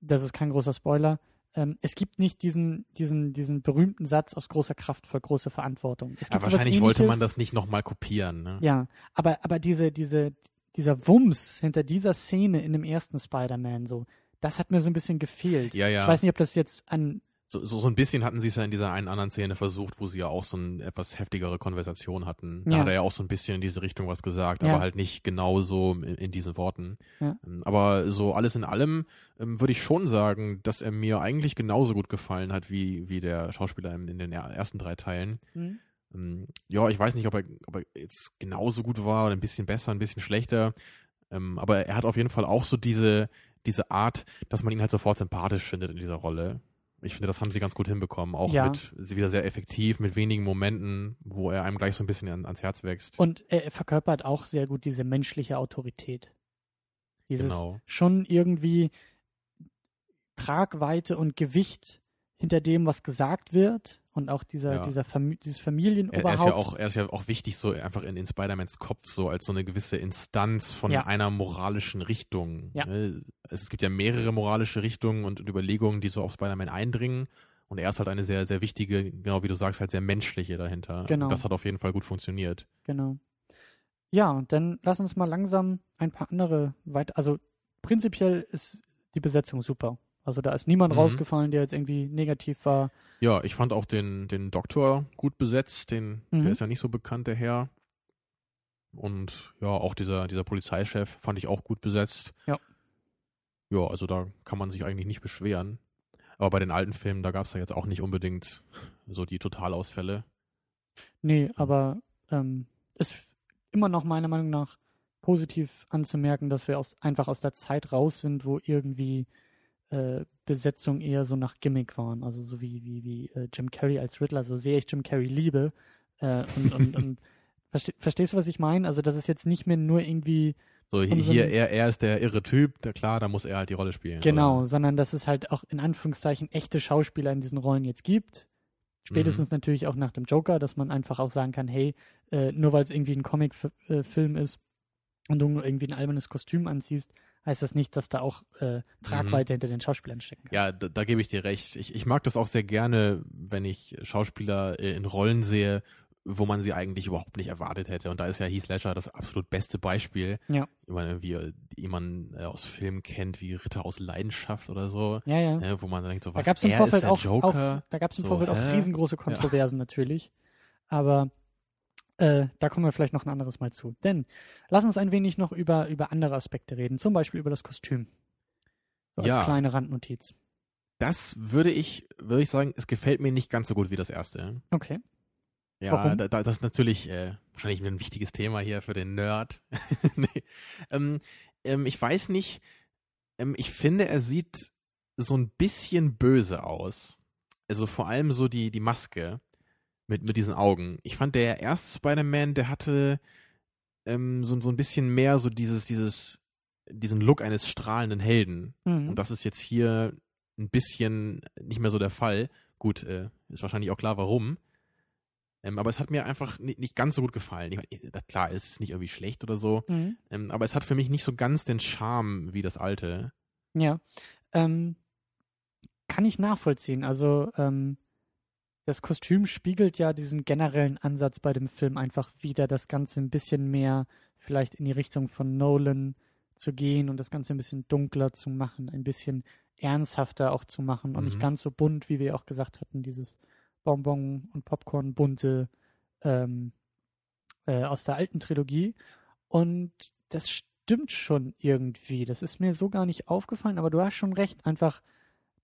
das ist kein großer Spoiler, ähm, es gibt nicht diesen, diesen, diesen berühmten Satz aus großer Kraft voll große Verantwortung. Es Ja, gibt sowas wahrscheinlich wollte man das nicht nochmal kopieren. Ne? Ja, aber, aber diese, diese, dieser Wumms hinter dieser Szene in dem ersten Spider-Man so, das hat mir so ein bisschen gefehlt. Ja, ja. Ich weiß nicht, ob das jetzt an, So, so, so ein bisschen hatten sie es ja in dieser einen anderen Szene versucht, wo sie ja auch so eine etwas heftigere Konversation hatten. Da Ja. hat er ja auch so ein bisschen in diese Richtung was gesagt, Ja. aber halt nicht genau so in, in diesen Worten. Ja. Ähm, Aber so alles in allem ähm, würde ich schon sagen, dass er mir eigentlich genauso gut gefallen hat wie, wie der Schauspieler in, in den er- ersten drei Teilen. hm? Ähm, Ja, ich weiß nicht, ob er, ob er jetzt genauso gut war oder ein bisschen besser, ein bisschen schlechter. Ähm, aber er hat auf jeden Fall auch so diese, diese Art, dass man ihn halt sofort sympathisch findet in dieser Rolle. Ich finde, das haben sie ganz gut hinbekommen. Auch Ja. mit, sie wieder sehr effektiv, mit wenigen Momenten, wo er einem gleich so ein bisschen an, ans Herz wächst. Und er verkörpert auch sehr gut diese menschliche Autorität. Dieses Genau. schon irgendwie Tragweite und Gewicht hinter dem, was gesagt wird und auch dieser, Ja. dieser Fam dieses Er, Familienoberhaupt. er, ist ja auch, er ist ja auch wichtig, so einfach in, in Spider-Mans Kopf, so als so eine gewisse Instanz von Ja. einer moralischen Richtung. Ja. ne? Es, es gibt ja mehrere moralische Richtungen und, und Überlegungen, die so auf Spider-Man eindringen. Und er ist halt eine sehr, sehr wichtige, genau wie du sagst, halt sehr menschliche dahinter. Genau. Und das hat auf jeden Fall gut funktioniert. Genau. Ja, dann lass uns mal langsam ein paar andere weiter. Also prinzipiell ist die Besetzung super. Also da ist niemand Mhm. rausgefallen, der jetzt irgendwie negativ war. Ja, ich fand auch den, den Doktor gut besetzt. Den, Mhm. Der ist ja nicht so bekannt, der Herr. Und ja, auch dieser, dieser Polizeichef fand ich auch gut besetzt. Ja. Ja, also da kann man sich eigentlich nicht beschweren. Aber bei den alten Filmen, da gab es ja jetzt auch nicht unbedingt so die Totalausfälle. Nee, aber ähm, ist immer noch meiner Meinung nach positiv anzumerken, dass wir aus, einfach aus der Zeit raus sind, wo irgendwie äh, Besetzung eher so nach Gimmick waren. Also so wie, wie, wie äh, Jim Carrey als Riddler, so sehr ich Jim Carrey liebe. Äh, und, und, und verste, verstehst du, was ich meine? Also das ist jetzt nicht mehr nur irgendwie So so hier, er, er ist der irre Typ, da, klar, da muss er halt die Rolle spielen. Genau, Oder? sondern dass es halt auch in Anführungszeichen echte Schauspieler in diesen Rollen jetzt gibt. Spätestens natürlich auch nach dem Joker, dass man einfach auch sagen kann, hey, äh, nur weil es irgendwie ein Comic-Film ist und du irgendwie ein albernes Kostüm anziehst, heißt das nicht, dass da auch äh, Tragweite hinter den Schauspielern stecken kann. Ja, da, da gebe ich dir recht. Ich, ich mag das auch sehr gerne, wenn ich Schauspieler äh, in Rollen sehe, wo man sie eigentlich überhaupt nicht erwartet hätte. Und da ist ja Heath Ledger das absolut beste Beispiel. Ja. Ich meine, wie jemand äh, aus Filmen kennt, wie Ritter aus Leidenschaft oder so. Ja, ja. Äh, wo man denkt, so was, da gab es im er Vorfeld ist der auch, Joker. auch, da gab's im So, Vorfeld auch riesengroße Kontroversen natürlich. Aber äh, da kommen wir vielleicht noch ein anderes Mal zu. Denn lass uns ein wenig noch über, über andere Aspekte reden, zum Beispiel über das Kostüm. So als Ja. kleine Randnotiz. Das würde ich, würde ich sagen, es gefällt mir nicht ganz so gut wie das erste. Okay. Ja, da, das ist natürlich äh, wahrscheinlich ein wichtiges Thema hier für den Nerd. nee. ähm, ähm, ich weiß nicht, ähm, ich finde, er sieht so ein bisschen böse aus. Also vor allem so die, die Maske mit, mit diesen Augen. Ich fand der erste Spider-Man, der hatte ähm, so, so ein bisschen mehr so dieses, dieses, diesen Look eines strahlenden Helden. Mhm. Und das ist jetzt hier ein bisschen nicht mehr so der Fall. Gut, äh, ist wahrscheinlich auch klar, warum. Ähm, aber es hat mir einfach ni- nicht ganz so gut gefallen. Ich klar, es ist nicht irgendwie schlecht oder so, Mhm. ähm, aber es hat für mich nicht so ganz den Charme wie das alte. Ja. Ähm, kann ich nachvollziehen. Also, ähm, das Kostüm spiegelt ja diesen generellen Ansatz bei dem Film einfach wieder, das Ganze ein bisschen mehr vielleicht in die Richtung von Nolan zu gehen und das Ganze ein bisschen dunkler zu machen, ein bisschen ernsthafter auch zu machen und nicht Mhm. ganz so bunt, wie wir auch gesagt hatten, dieses Bonbon und Popcorn bunte ähm, äh, aus der alten Trilogie. Und das stimmt schon irgendwie. Das ist mir so gar nicht aufgefallen, aber du hast schon recht, einfach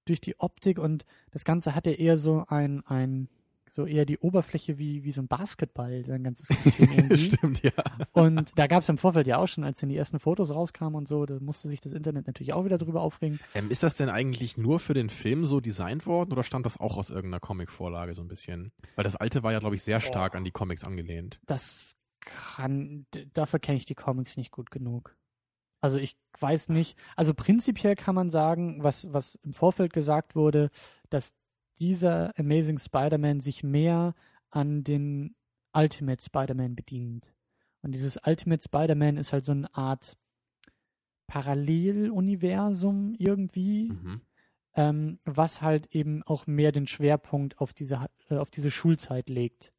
durch die Optik und das Ganze hat ja eher so ein, ein so eher die Oberfläche wie, wie so ein Basketball, sein ganzes Kostüm irgendwie. Stimmt, ja. Und da gab es im Vorfeld ja auch schon, als dann die ersten Fotos rauskamen und so, da musste sich das Internet natürlich auch wieder drüber aufregen. Ähm, ist das denn eigentlich nur für den Film so designt worden oder stammt das auch aus irgendeiner Comic-Vorlage so ein bisschen? Weil das alte war ja, glaube ich, sehr stark an die Comics angelehnt. Das kann, dafür kenne ich die Comics nicht gut genug. Also ich weiß nicht, also prinzipiell kann man sagen, was, was im Vorfeld gesagt wurde, dass dieser Amazing Spider-Man sich mehr an den Ultimate Spider-Man bedient. Und dieses Ultimate Spider-Man ist halt so eine Art Paralleluniversum irgendwie, Mhm. ähm, was halt eben auch mehr den Schwerpunkt auf diese, äh, auf diese Schulzeit legt.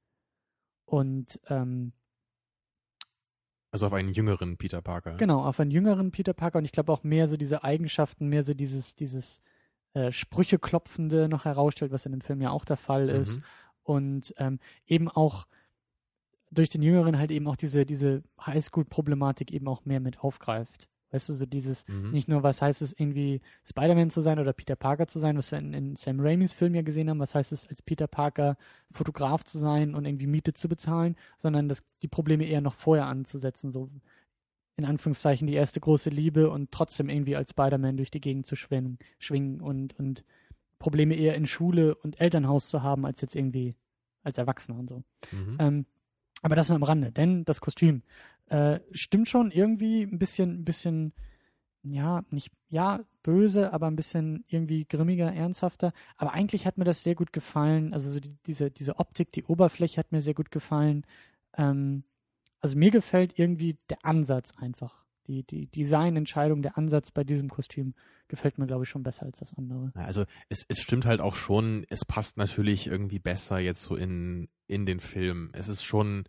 Und ähm, Also auf einen jüngeren Peter Parker. genau, auf einen jüngeren Peter Parker und ich glaube auch mehr so diese Eigenschaften, mehr so dieses, dieses äh, Sprücheklopfende noch herausstellt, was in dem Film ja auch der Fall ist. Mhm. Und ähm, eben auch durch den Jüngeren halt eben auch diese, diese Highschool-Problematik eben auch mehr mit aufgreift. Weißt du, so dieses, Mhm. nicht nur, was heißt es irgendwie Spider-Man zu sein oder Peter Parker zu sein, was wir in, in Sam Raimis Film ja gesehen haben, was heißt es als Peter Parker Fotograf zu sein und irgendwie Miete zu bezahlen, sondern das, die Probleme eher noch vorher anzusetzen, so in Anführungszeichen die erste große Liebe und trotzdem irgendwie als Spider-Man durch die Gegend zu schwingen, schwingen und, und Probleme eher in Schule und Elternhaus zu haben, als jetzt irgendwie als Erwachsener und so. Mhm. Ähm, aber das nur am Rande, denn das Kostüm äh, stimmt schon irgendwie ein bisschen, ein bisschen, ja, nicht, ja, böse, aber ein bisschen irgendwie grimmiger, ernsthafter. Aber eigentlich hat mir das sehr gut gefallen. Also so die, diese, diese Optik, die Oberfläche hat mir sehr gut gefallen. Ähm, also mir gefällt irgendwie der Ansatz einfach. Die, die Designentscheidung, der Ansatz bei diesem Kostüm gefällt mir, glaube ich, schon besser als das andere. Also es, es stimmt halt auch schon, es passt natürlich irgendwie besser jetzt so in, in den Film. Es ist schon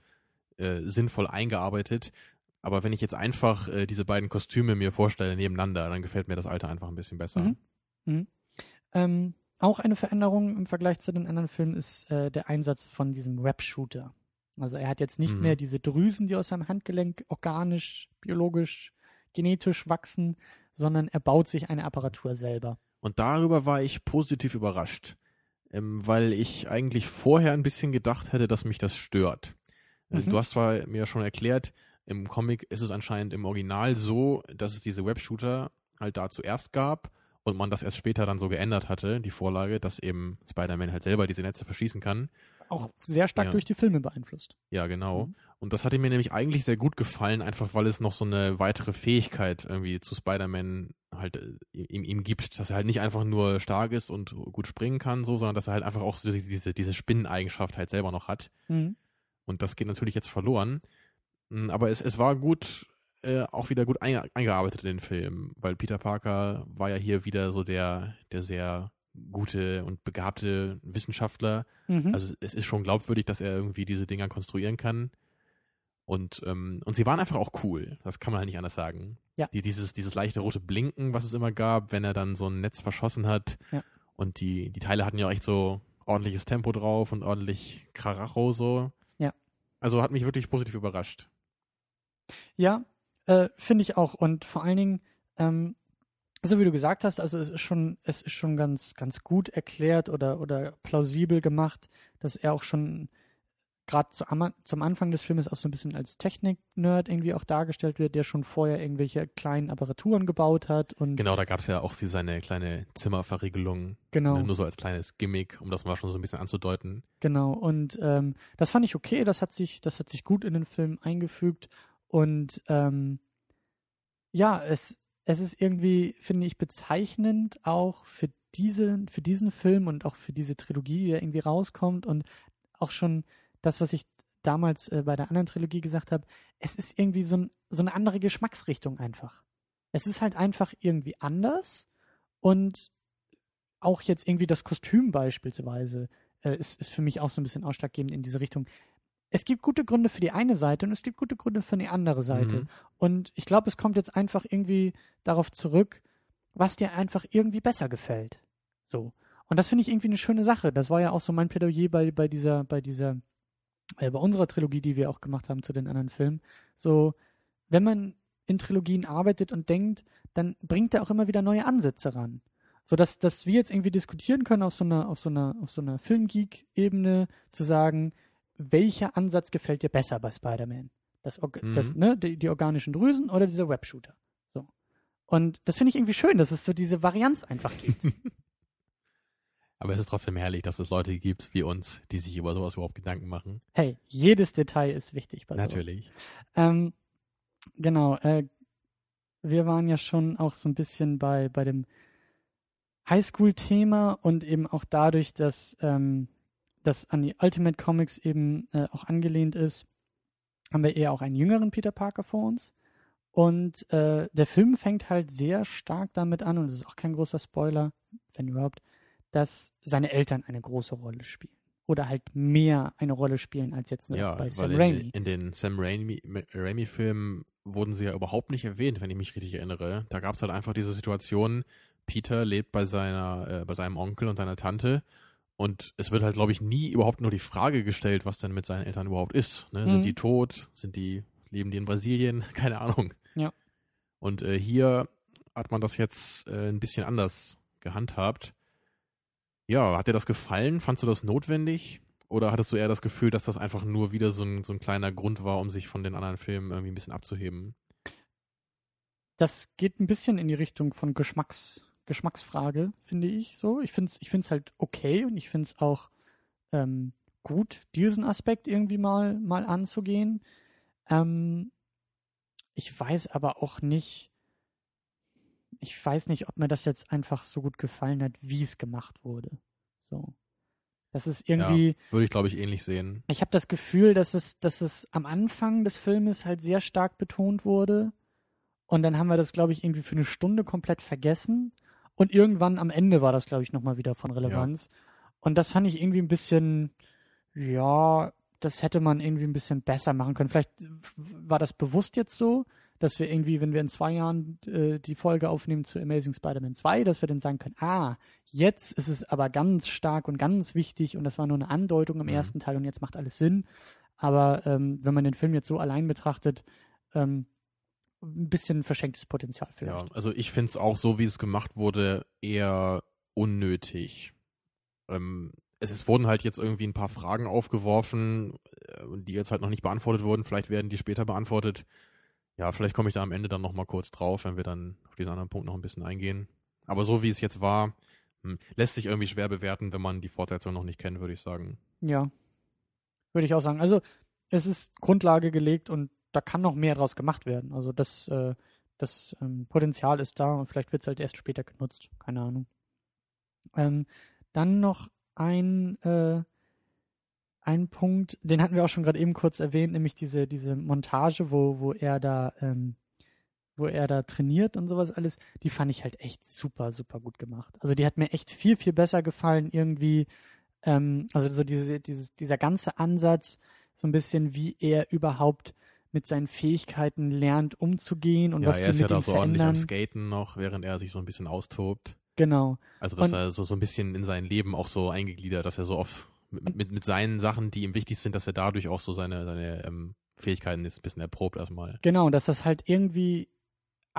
äh, sinnvoll eingearbeitet. Aber wenn ich jetzt einfach äh, diese beiden Kostüme mir vorstelle nebeneinander, dann gefällt mir das alte einfach ein bisschen besser. Mhm. Mhm. Ähm, auch eine Veränderung im Vergleich zu den anderen Filmen ist äh, der Einsatz von diesem Web-Shooter. Also er hat jetzt nicht Mhm. mehr diese Drüsen, die aus seinem Handgelenk organisch, biologisch, genetisch wachsen, sondern er baut sich eine Apparatur selber. Und darüber war ich positiv überrascht, ähm, weil ich eigentlich vorher ein bisschen gedacht hätte, dass mich das stört. Äh, Mhm. Du hast zwar mir schon erklärt, im Comic ist es anscheinend im Original so, dass es diese Webshooter halt da zuerst gab und man das erst später dann so geändert hatte, die Vorlage, dass eben Spider-Man halt selber diese Netze verschießen kann. Auch sehr stark Ja. durch die Filme beeinflusst. Ja, genau. Mhm. Und das hatte mir nämlich eigentlich sehr gut gefallen, einfach weil es noch so eine weitere Fähigkeit irgendwie zu Spider-Man halt äh, ihm, ihm gibt, dass er halt nicht einfach nur stark ist und gut springen kann, so, sondern dass er halt einfach auch so diese, diese Spinneneigenschaft halt selber noch hat. Mhm. Und das geht natürlich jetzt verloren. Mm, Aber es, es war gut, äh, auch wieder gut einge eingearbeitet in den Film, weil Peter Parker war ja hier wieder so der, der sehr gute und begabte Wissenschaftler. Mhm. Also es ist schon glaubwürdig, dass er irgendwie diese Dinger konstruieren kann. Und, ähm, und sie waren einfach auch cool. Das kann man halt nicht anders sagen. Ja. Die, dieses, dieses leichte rote Blinken, was es immer gab, wenn er dann so ein Netz verschossen hat. Ja. Und die, die Teile hatten ja echt so ordentliches Tempo drauf und ordentlich Karacho so. Ja. Also hat mich wirklich positiv überrascht. Ja, äh, finde ich auch. Und vor allen Dingen, ähm, so wie du gesagt hast, also es ist schon, es ist schon ganz, ganz gut erklärt oder, oder plausibel gemacht, dass er auch schon gerade zu, zum Anfang des Filmes auch so ein bisschen als Technik-Nerd irgendwie auch dargestellt wird, der schon vorher irgendwelche kleinen Apparaturen gebaut hat und Genau, da gab es ja auch sie seine kleine Zimmerverriegelung. genau. Ne, Nur so als kleines Gimmick, um das mal schon so ein bisschen anzudeuten. Genau, und ähm, das fand ich okay, das hat sich, das hat sich gut in den Film eingefügt und ähm, ja, es, es ist irgendwie, finde ich, bezeichnend auch für diese, für diesen Film und auch für diese Trilogie, die da irgendwie rauskommt und auch schon das, was ich damals äh, bei der anderen Trilogie gesagt habe, es ist irgendwie so, ein, so eine andere Geschmacksrichtung einfach. Es ist halt einfach irgendwie anders und auch jetzt irgendwie das Kostüm beispielsweise äh, ist, ist für mich auch so ein bisschen ausschlaggebend in diese Richtung. Es gibt gute Gründe für die eine Seite und es gibt gute Gründe für die andere Seite. Mhm. Und ich glaube, es kommt jetzt einfach irgendwie darauf zurück, was dir einfach irgendwie besser gefällt. So. Und das finde ich irgendwie eine schöne Sache. Das war ja auch so mein Plädoyer bei, bei dieser, bei dieser, äh, bei unserer Trilogie, die wir auch gemacht haben zu den anderen Filmen. So, wenn man in Trilogien arbeitet und denkt, dann bringt er auch immer wieder neue Ansätze ran. So dass, dass wir jetzt irgendwie diskutieren können auf so einer, auf so einer, auf so einer Filmgeek-Ebene, zu sagen, welcher Ansatz gefällt dir besser bei Spider-Man? Das, Mhm. das, ne, die, die organischen Drüsen oder dieser Webshooter? So. Und das finde ich irgendwie schön, dass es so diese Varianz einfach gibt. Aber es ist trotzdem herrlich, dass es Leute gibt wie uns, die sich über sowas überhaupt Gedanken machen. hey, jedes Detail ist wichtig bei. Natürlich. Ähm, genau, äh, wir waren ja schon auch so ein bisschen bei, bei dem Highschool-Thema und eben auch dadurch, dass ähm, das an die Ultimate Comics eben äh, auch angelehnt ist, haben wir eher auch einen jüngeren Peter Parker vor uns. Und äh, der Film fängt halt sehr stark damit an, und es ist auch kein großer Spoiler, wenn überhaupt, dass seine Eltern eine große Rolle spielen. Oder halt mehr eine Rolle spielen als jetzt Ja, bei Sam in, Raimi. in den Sam Raimi- Raimi-Filmen wurden sie ja überhaupt nicht erwähnt, wenn ich mich richtig erinnere. Da gab es halt einfach diese Situation, Peter lebt bei seiner, äh, bei seinem Onkel und seiner Tante und es wird halt, glaube ich, nie überhaupt nur die Frage gestellt, was denn mit seinen Eltern überhaupt ist. Ne? Mhm. Sind die tot? Sind die, leben die in Brasilien? Keine Ahnung. Ja. Und äh, hier hat man das jetzt äh, ein bisschen anders gehandhabt. Ja, hat dir das gefallen? Fandst du das notwendig? Oder hattest du eher das Gefühl, dass das einfach nur wieder so ein, so ein kleiner Grund war, um sich von den anderen Filmen irgendwie ein bisschen abzuheben? das geht ein bisschen in die Richtung von Geschmacks, Geschmacksfrage, finde ich so. Ich finde es ich find's halt okay und ich finde es auch ähm, gut, diesen Aspekt irgendwie mal, mal anzugehen. Ähm, ich weiß aber auch nicht, ich weiß nicht, ob mir das jetzt einfach so gut gefallen hat, wie es gemacht wurde. So. Das ist irgendwie, Würde ich, glaube ich, ähnlich sehen. ich habe das Gefühl, dass es, dass es am Anfang des Filmes halt sehr stark betont wurde. Und dann haben wir das, glaube ich, irgendwie für eine Stunde komplett vergessen. Und irgendwann am Ende war das, glaube ich, nochmal wieder von Relevanz. Und das fand ich irgendwie ein bisschen, ja, das hätte man irgendwie ein bisschen besser machen können. Vielleicht war das bewusst jetzt so, dass wir irgendwie, wenn wir in zwei Jahren äh, die Folge aufnehmen zu Amazing Spider-Man 2, dass wir dann sagen können, ah, jetzt ist es aber ganz stark und ganz wichtig und das war nur eine Andeutung im Mhm. ersten Teil und jetzt macht alles Sinn. Aber ähm, wenn man den Film jetzt so allein betrachtet, ähm, ein bisschen verschenktes Potenzial vielleicht. Ja, also ich finde es auch so, wie es gemacht wurde, eher unnötig. Ähm, es, es wurden halt jetzt irgendwie ein paar Fragen aufgeworfen, äh, die jetzt halt noch nicht beantwortet wurden. Vielleicht werden die später beantwortet. Ja, vielleicht komme ich da am Ende dann nochmal kurz drauf, wenn wir dann auf diesen anderen Punkt noch ein bisschen eingehen. Aber so wie es jetzt war, hm, lässt sich irgendwie schwer bewerten, wenn man die Fortsetzung noch nicht kennt, würde ich sagen. Ja, würde ich auch sagen. Also es ist Grundlage gelegt und da kann noch mehr draus gemacht werden. Also das, äh, das ähm, Potenzial ist da und vielleicht wird es halt erst später genutzt. Keine Ahnung. Ähm, dann noch ein, äh, ein Punkt, den hatten wir auch schon gerade eben kurz erwähnt, nämlich diese, diese Montage, wo, wo er da, ähm, wo er da trainiert und sowas alles, die fand ich halt echt super, super gut gemacht. Also die hat mir echt viel, viel besser gefallen, irgendwie, ähm, also so diese, dieses, dieser ganze Ansatz, so ein bisschen, wie er überhaupt mit seinen Fähigkeiten lernt, umzugehen und ja, was die er ist mit ja ihm da so ordentlich am. Skaten noch, während er sich so ein bisschen austobt. Genau. Also, dass Und- er so, so ein bisschen in sein Leben auch so eingegliedert, dass er so oft mit, mit, mit seinen Sachen, die ihm wichtig sind, dass er dadurch auch so seine, seine ähm, Fähigkeiten jetzt ein bisschen erprobt erstmal. Genau, dass das halt irgendwie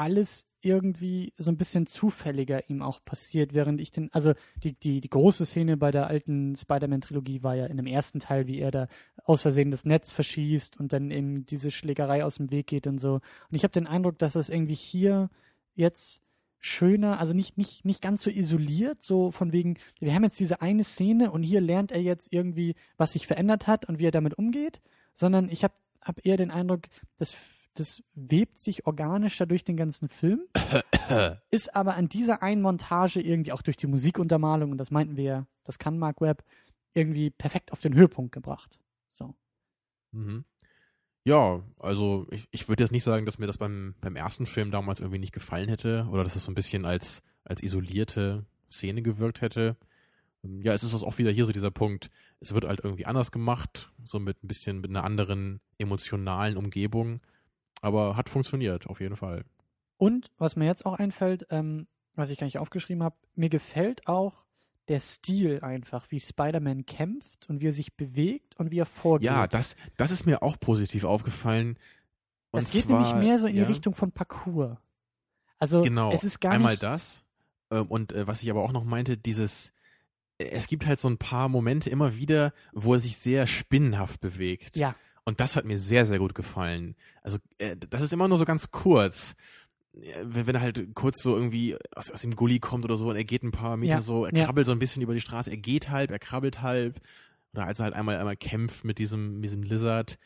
alles irgendwie so ein bisschen zufälliger ihm auch passiert, während ich den, also die, die, die große Szene bei der alten Spider-Man-Trilogie war ja in dem ersten Teil, wie er da aus Versehen das Netz verschießt und dann eben diese Schlägerei aus dem Weg geht und so. Und ich habe den Eindruck, dass das irgendwie hier jetzt schöner, also nicht, nicht, nicht ganz so isoliert, so von wegen, wir haben jetzt diese eine Szene und hier lernt er jetzt irgendwie, was sich verändert hat und wie er damit umgeht, sondern ich habe hab eher den Eindruck, das, das webt sich organischer durch den ganzen Film, ist aber an dieser einen Montage irgendwie auch durch die Musikuntermalung, und das meinten wir ja, das kann Mark Webb, irgendwie perfekt auf den Höhepunkt gebracht. So. Mhm. Ja, also ich, ich würde jetzt nicht sagen, dass mir das beim, beim ersten Film damals irgendwie nicht gefallen hätte oder dass es so ein bisschen als, als isolierte Szene gewirkt hätte. Ähm, Ja, es ist auch wieder hier so dieser Punkt, es wird halt irgendwie anders gemacht, so mit ein bisschen mit einer anderen emotionalen Umgebung, aber hat funktioniert, auf jeden Fall. Und was mir jetzt auch einfällt, ähm, was ich gar nicht aufgeschrieben habe, mir gefällt auch der Stil einfach, wie Spider-Man kämpft und wie er sich bewegt und wie er vorgeht. Ja, das, das ist mir auch positiv aufgefallen. Und das geht zwar, nämlich mehr so in ja, die Richtung von Parkour. Also Genau, es ist gar einmal nicht. das. Ähm, und äh, was ich aber auch noch meinte, dieses, es gibt halt so ein paar Momente immer wieder, wo er sich sehr spinnenhaft bewegt. Ja, Und das hat mir sehr, sehr gut gefallen. Also, äh, das ist immer nur so ganz kurz. Äh, Wenn, wenn er halt kurz so irgendwie aus, aus dem Gully kommt oder so und er geht ein paar Meter Ja, so, er ja. krabbelt so ein bisschen über die Straße, er geht halb, er krabbelt halb. Oder als er halt einmal, einmal kämpft mit diesem, mit diesem Lizard,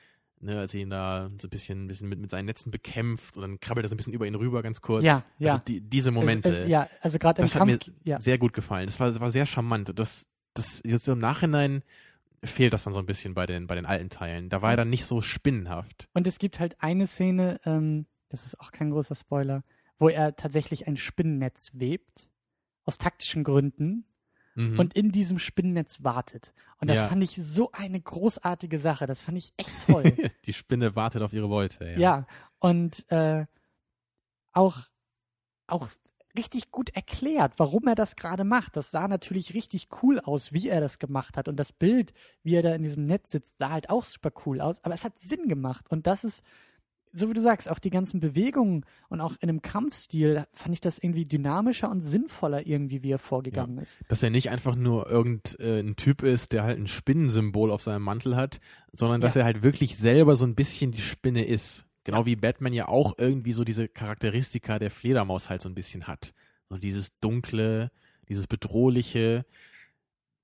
ne, als er ihn da so ein bisschen, ein bisschen mit, mit seinen Netzen bekämpft und dann krabbelt er so ein bisschen über ihn rüber ganz kurz. Ja, ja. Also die, diese Momente Also, äh, ja, also gerade im das hat mir Kampf. ja. sehr gut gefallen. Das war, das war sehr charmant. Das, das jetzt im Nachhinein fehlt das dann so ein bisschen bei den, bei den alten Teilen. Da war er dann nicht so spinnenhaft. Und es gibt halt eine Szene, ähm, das ist auch kein großer Spoiler, wo er tatsächlich ein Spinnennetz webt, aus taktischen Gründen, Mhm. und in diesem Spinnennetz wartet. Und das Ja. fand ich so eine großartige Sache. Das fand ich echt toll. die Spinne wartet auf ihre Beute. Ja. ja. Und äh, auch, auch richtig gut erklärt, warum er das gerade macht. Das sah natürlich richtig cool aus, wie er das gemacht hat. Und das Bild, wie er da in diesem Netz sitzt, sah halt auch super cool aus. Aber es hat Sinn gemacht. Und das ist, so wie du sagst, auch die ganzen Bewegungen und auch in einem Kampfstil fand ich das irgendwie dynamischer und sinnvoller irgendwie, wie er vorgegangen ist. Dass er nicht einfach nur irgendein Typ ist, der halt ein Spinnensymbol auf seinem Mantel hat, sondern dass Ja. er halt wirklich selber so ein bisschen die Spinne ist. Genau wie Batman ja auch irgendwie so diese Charakteristika der Fledermaus halt so ein bisschen hat. So dieses dunkle, dieses bedrohliche.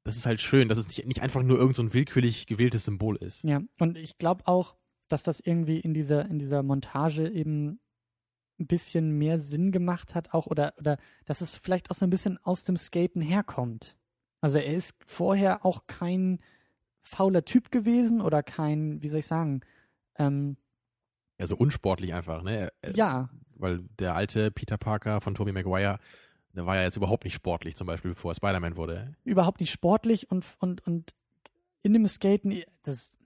Das ist halt schön, dass es nicht, nicht einfach nur irgend so ein willkürlich gewähltes Symbol ist. Ja, und ich glaube auch, dass das irgendwie in dieser, in dieser Montage eben ein bisschen mehr Sinn gemacht hat, auch oder, oder dass es vielleicht auch so ein bisschen aus dem Skaten herkommt. Also er ist vorher auch kein fauler Typ gewesen oder kein, wie soll ich sagen, ähm, Also unsportlich einfach, ne? Ja, Weil der alte Peter Parker von Tobey Maguire, der war ja jetzt überhaupt nicht sportlich, zum Beispiel, bevor er Spider-Man wurde. überhaupt nicht sportlich und, und, und in dem Skaten, das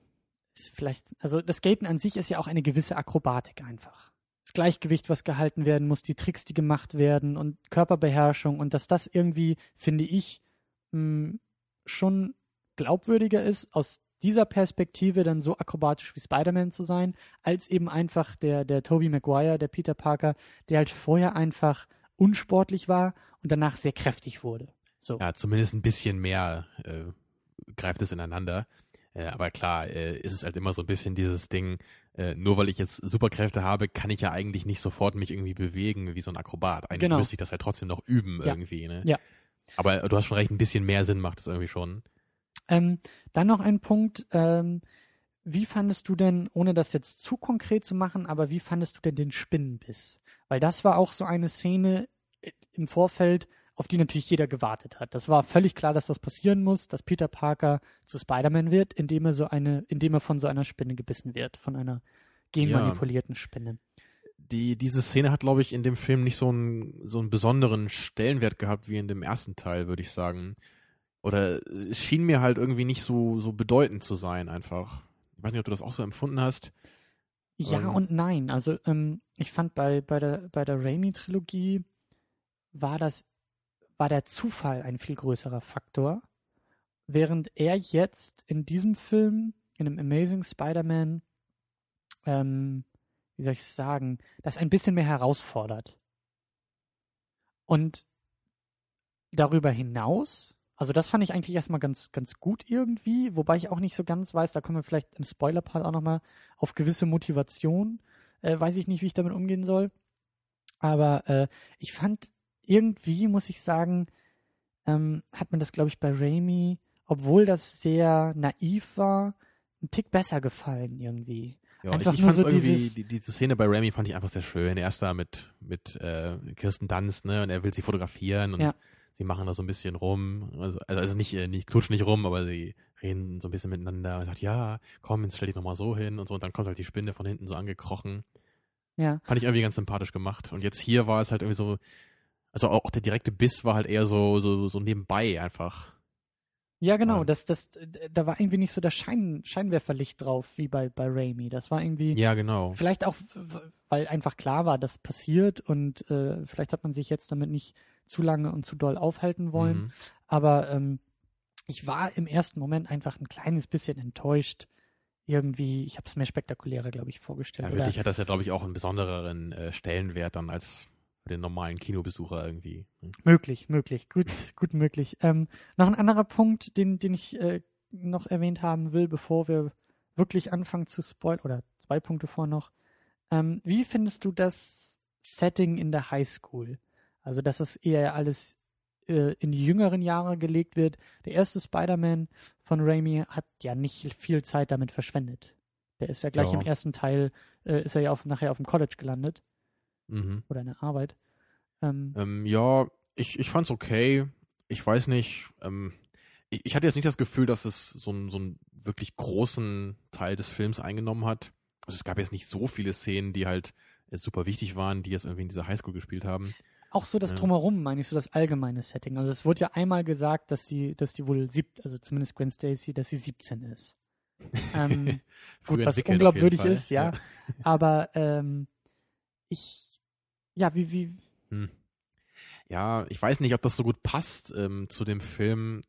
vielleicht, also das Skaten an sich ist ja auch eine gewisse Akrobatik einfach. Das Gleichgewicht, was gehalten werden muss, die Tricks, die gemacht werden und Körperbeherrschung und dass das irgendwie, finde ich, mh, schon glaubwürdiger ist, aus dieser Perspektive dann so akrobatisch wie Spider-Man zu sein, als eben einfach der, der Tobey Maguire, der Peter Parker, der halt vorher einfach unsportlich war und danach sehr kräftig wurde. So. Ja, zumindest ein bisschen mehr äh, greift es ineinander. Äh, aber klar, äh, ist es halt immer so ein bisschen dieses Ding, äh, nur weil ich jetzt Superkräfte habe, kann ich ja eigentlich nicht sofort mich irgendwie bewegen wie so ein Akrobat. Eigentlich Genau. müsste ich das halt trotzdem noch üben Ja. irgendwie, ne? Ja. Aber du hast schon recht, ein bisschen mehr Sinn macht es irgendwie schon. Ähm, dann noch ein Punkt, ähm, wie fandest du denn, ohne das jetzt zu konkret zu machen, aber wie fandest du denn den Spinnenbiss? Weil das war auch so eine Szene äh, im Vorfeld, auf die natürlich jeder gewartet hat. Das war völlig klar, dass das passieren muss, dass Peter Parker zu Spider-Man wird, indem er so eine, indem er von so einer Spinne gebissen wird, von einer genmanipulierten ja. Spinne. Die, diese Szene hat, glaube ich, in dem Film nicht so einen, so einen besonderen Stellenwert gehabt wie in dem ersten Teil, würde ich sagen. Oder es schien mir halt irgendwie nicht so, so bedeutend zu sein, einfach. Ich weiß nicht, ob du das auch so empfunden hast. Ja ähm, und nein. Also ähm, ich fand bei, bei der, bei der Raimi-Trilogie war das, war der Zufall ein viel größerer Faktor. Während er jetzt in diesem Film, in einem Amazing Spider-Man, ähm, wie soll ich sagen, das ein bisschen mehr herausfordert. Und darüber hinaus also das fand ich eigentlich erstmal ganz, ganz gut irgendwie, wobei ich auch nicht so ganz weiß, da kommen wir vielleicht im Spoiler-Part auch nochmal auf gewisse Motivation. Äh, weiß ich nicht, wie ich damit umgehen soll. Aber äh, ich fand irgendwie, muss ich sagen, ähm, hat mir das, glaube ich, bei Raimi, obwohl das sehr naiv war, ein Tick besser gefallen irgendwie. Ja, einfach ich, ich fand so irgendwie, die, diese Szene bei Raimi fand ich einfach sehr schön. Er ist da mit, mit äh, Kirsten Dunst, ne, und er will sie fotografieren und ja sie machen da so ein bisschen rum, also, also nicht, äh, nicht klutschen nicht rum, aber sie reden so ein bisschen miteinander und sagt, ja, komm, jetzt stell dich nochmal so hin und so und dann kommt halt die Spinne von hinten so angekrochen. Ja. Fand ich irgendwie ganz sympathisch gemacht. Und jetzt hier war es halt irgendwie so, also auch der direkte Biss war halt eher so, so, so nebenbei einfach. Ja, genau, ja. das, das, da war irgendwie nicht so das Schein, Scheinwerferlicht drauf, wie bei, bei Raimi. Das war irgendwie. Ja, genau. Vielleicht auch, weil einfach klar war, das passiert und äh, vielleicht hat man sich jetzt damit nicht zu lange und zu doll aufhalten wollen. Mhm. Aber ähm, ich war im ersten Moment einfach ein kleines bisschen enttäuscht. Irgendwie, ich habe es mir spektakulärer, glaube ich, vorgestellt. Ja, für dich hat das ja, glaube ich, auch einen besonderen äh, Stellenwert dann als für den normalen Kinobesucher irgendwie. Hm. Möglich, möglich, gut, gut möglich. Ähm, noch ein anderer Punkt, den, den ich äh, noch erwähnt haben will, bevor wir wirklich anfangen zu spoilern, oder zwei Punkte vor noch. Ähm, wie findest du das Setting in der Highschool? Also, dass es eher alles äh, in die jüngeren Jahre gelegt wird. Der erste Spider-Man von Raimi hat ja nicht viel Zeit damit verschwendet. Der ist ja gleich ja. im ersten Teil, äh, ist er ja auf, nachher auf dem College gelandet. Mhm. Oder in der Arbeit. Ähm, ähm, ja, ich, ich fand's okay. Ich weiß nicht, ähm, ich, ich, hatte jetzt nicht das Gefühl, dass es so, ein, so einen wirklich großen Teil des Films eingenommen hat. Also es gab jetzt nicht so viele Szenen, die halt super wichtig waren, die jetzt irgendwie in dieser Highschool gespielt haben. Auch so das. Drumherum, meine ich, so das allgemeine Setting. Also es wurde ja einmal gesagt, dass sie, dass die wohl sieb, also zumindest Gwen Stacy, dass sie 17 ist. ähm, gut, was unglaubwürdig ist, ja. ja. Aber ähm, ich, ja, wie, wie. Hm. Ja, ich weiß nicht, ob das so gut passt ähm, zu dem Film.